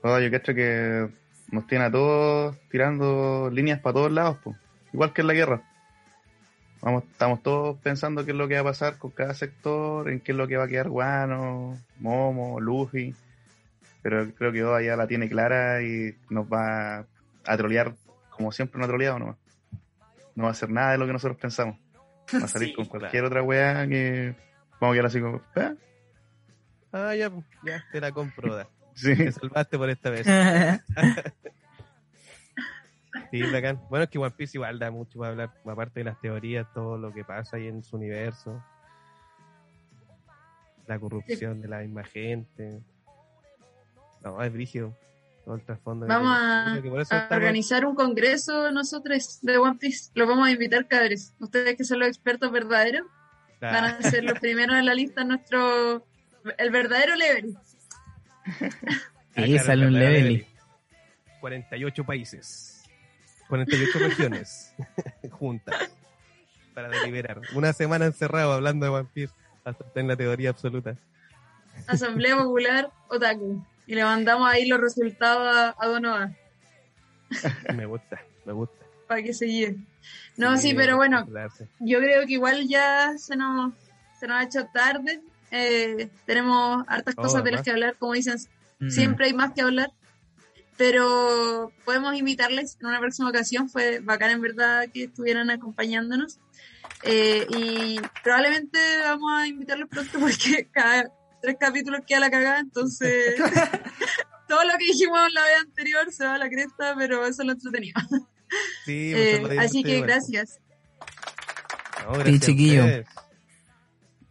Oh, yo creo que nos tiene a todos tirando líneas para todos lados, po. igual que en la guerra. Vamos, estamos todos pensando qué es lo que va a pasar con cada sector, en qué es lo que va a quedar Guano, Momo, Luffy. Pero creo que Oda ya la tiene clara y nos va a trolear como siempre nos ha troleado nomás. No va a hacer nada de lo que nosotros pensamos. Va a salir Sí, con cualquier otra weá que vamos a quedar así como, ¿eh? Ah, ya, pues, ya, te la compro, Da. Sí. Te salvaste por esta vez. Sí, bacán. Bueno, es que One Piece igual da mucho para hablar, aparte de las teorías, todo lo que pasa ahí en su universo. La corrupción de la misma gente. No, es brígido. Todo el trasfondo. que Vamos tiene. a, que a estamos- organizar un congreso nosotros de One Piece. Los vamos a invitar, cabres. Ustedes que son los expertos verdaderos van a ser los primeros en la lista. Nuestro. El verdadero level. ah, Sí, sale un level. level. 48 países. 48 regiones juntas para deliberar. Una semana encerrado hablando de One Piece hasta estar en la teoría absoluta. Asamblea Popular Otaku. Y le mandamos ahí los resultados a, a Donovan Me gusta, me gusta. para que se guíe. No, sí, pero bueno, yo creo que igual ya se nos, se nos ha hecho tarde. Eh, tenemos hartas Oh, cosas de las que hablar, como dicen, Mm. siempre hay más que hablar. Pero podemos invitarles en una próxima ocasión. Fue bacán en verdad que estuvieran acompañándonos. Eh, y probablemente vamos a invitarlos pronto porque cada tres capítulos queda la cagada. Entonces, todo lo que dijimos la vez anterior se va a la cresta, pero eso es lo entretenido. Sí, Eh, así que gracias. No, gracias chiquillo. ustedes.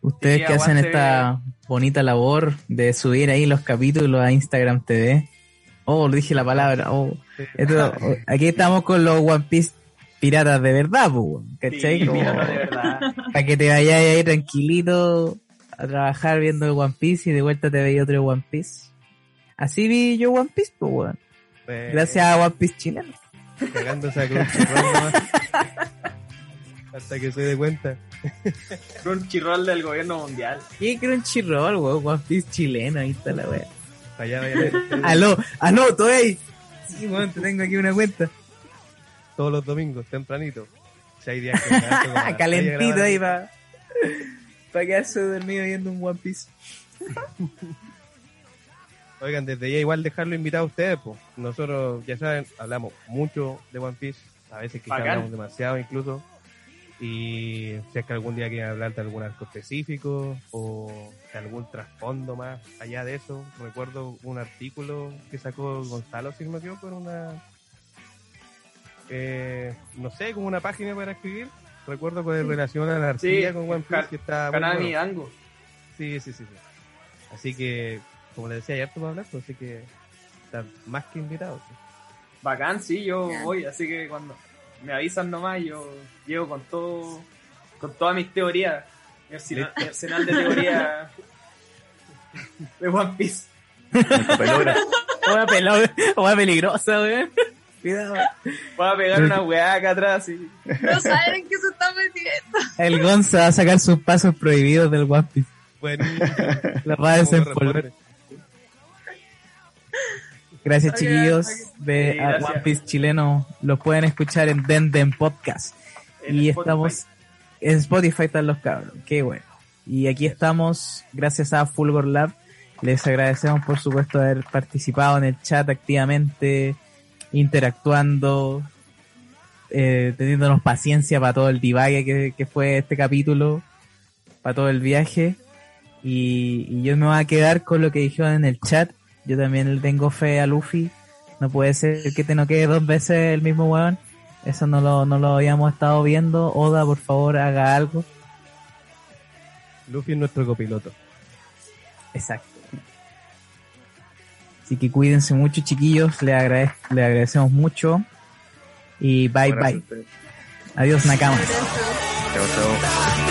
Ustedes Sí, que hacen esta bonita labor de subir ahí los capítulos a Instagram TV. Oh, lo dije la palabra. Oh. Esto- oh, aquí estamos con los One Piece piratas de verdad, ¿cachai? Sí, de verdad. para que te vayas ahí tranquilito a trabajar viendo el One Piece y de vuelta te veía otro One Piece. Así vi yo One Piece, pues, weón. Gracias a One Piece chileno. Cagándose a Crunchyroll nomás. Hasta que se dé cuenta. Crunchyroll del gobierno mundial. ¿Qué Crunchyroll, weón? One Piece chileno, ahí está la wea. Allá vayan a ver Aló, aló, estoy ahí. Sí, weón, te tengo aquí una cuenta. todos los domingos, tempranito. Si hay días que Calentito ahí mañana. Para quedarse dormido viendo un One Piece. Oigan, desde ya igual dejarlo invitado a ustedes, pues. Nosotros, ya saben, hablamos mucho de One Piece. A veces quizás Bacán. hablamos demasiado incluso. Y si es que algún día quieren hablar de algún arco específico o de algún trasfondo más allá de eso. Recuerdo un artículo que sacó Gonzalo, si no me equivoco, en una... eh, no sé, como una página para escribir. Recuerdo con relación a la arcilla Sí, con One Piece, que está Kanami bueno. Dango. Sí, sí, sí, sí. Así que, como le decía, hay harto para hablar, pues, así que están más que invitados. sí. Bacán, sí, yo voy, así que cuando me avisan nomás, yo llego con todo, con todas mis teorías, mi arsenal, mi arsenal de teoría de One Piece. Una pelota, una peligrosa, weón. Cuidado. Voy a pegar una weá acá atrás y No saben en qué se están metiendo. El Gonza va a sacar sus pasos prohibidos del One Piece. Bueno, Los va a desempolvar. Gracias, chiquillos de Sí, gracias. One Piece chileno. Los pueden escuchar en Denden Podcast. en y Spotify. estamos en Spotify están los cabros. Qué bueno. Y aquí estamos gracias a Fulgor Lab. Les agradecemos por supuesto haber participado en el chat activamente, interactuando, eh, teniéndonos paciencia para todo el divague que, que fue este capítulo, para todo el viaje. Y, y yo me voy a quedar con lo que dijeron en el chat. Yo también le tengo fe a Luffy. No puede ser que te no quede dos veces el mismo weón. Eso no lo, no lo habíamos estado viendo. Oda, por favor, haga algo. Luffy es nuestro copiloto. Exacto. Así que cuídense mucho, chiquillos. Le, agrade le agradecemos mucho. Y bye bye. Adiós, Nakamas. Chao, chao.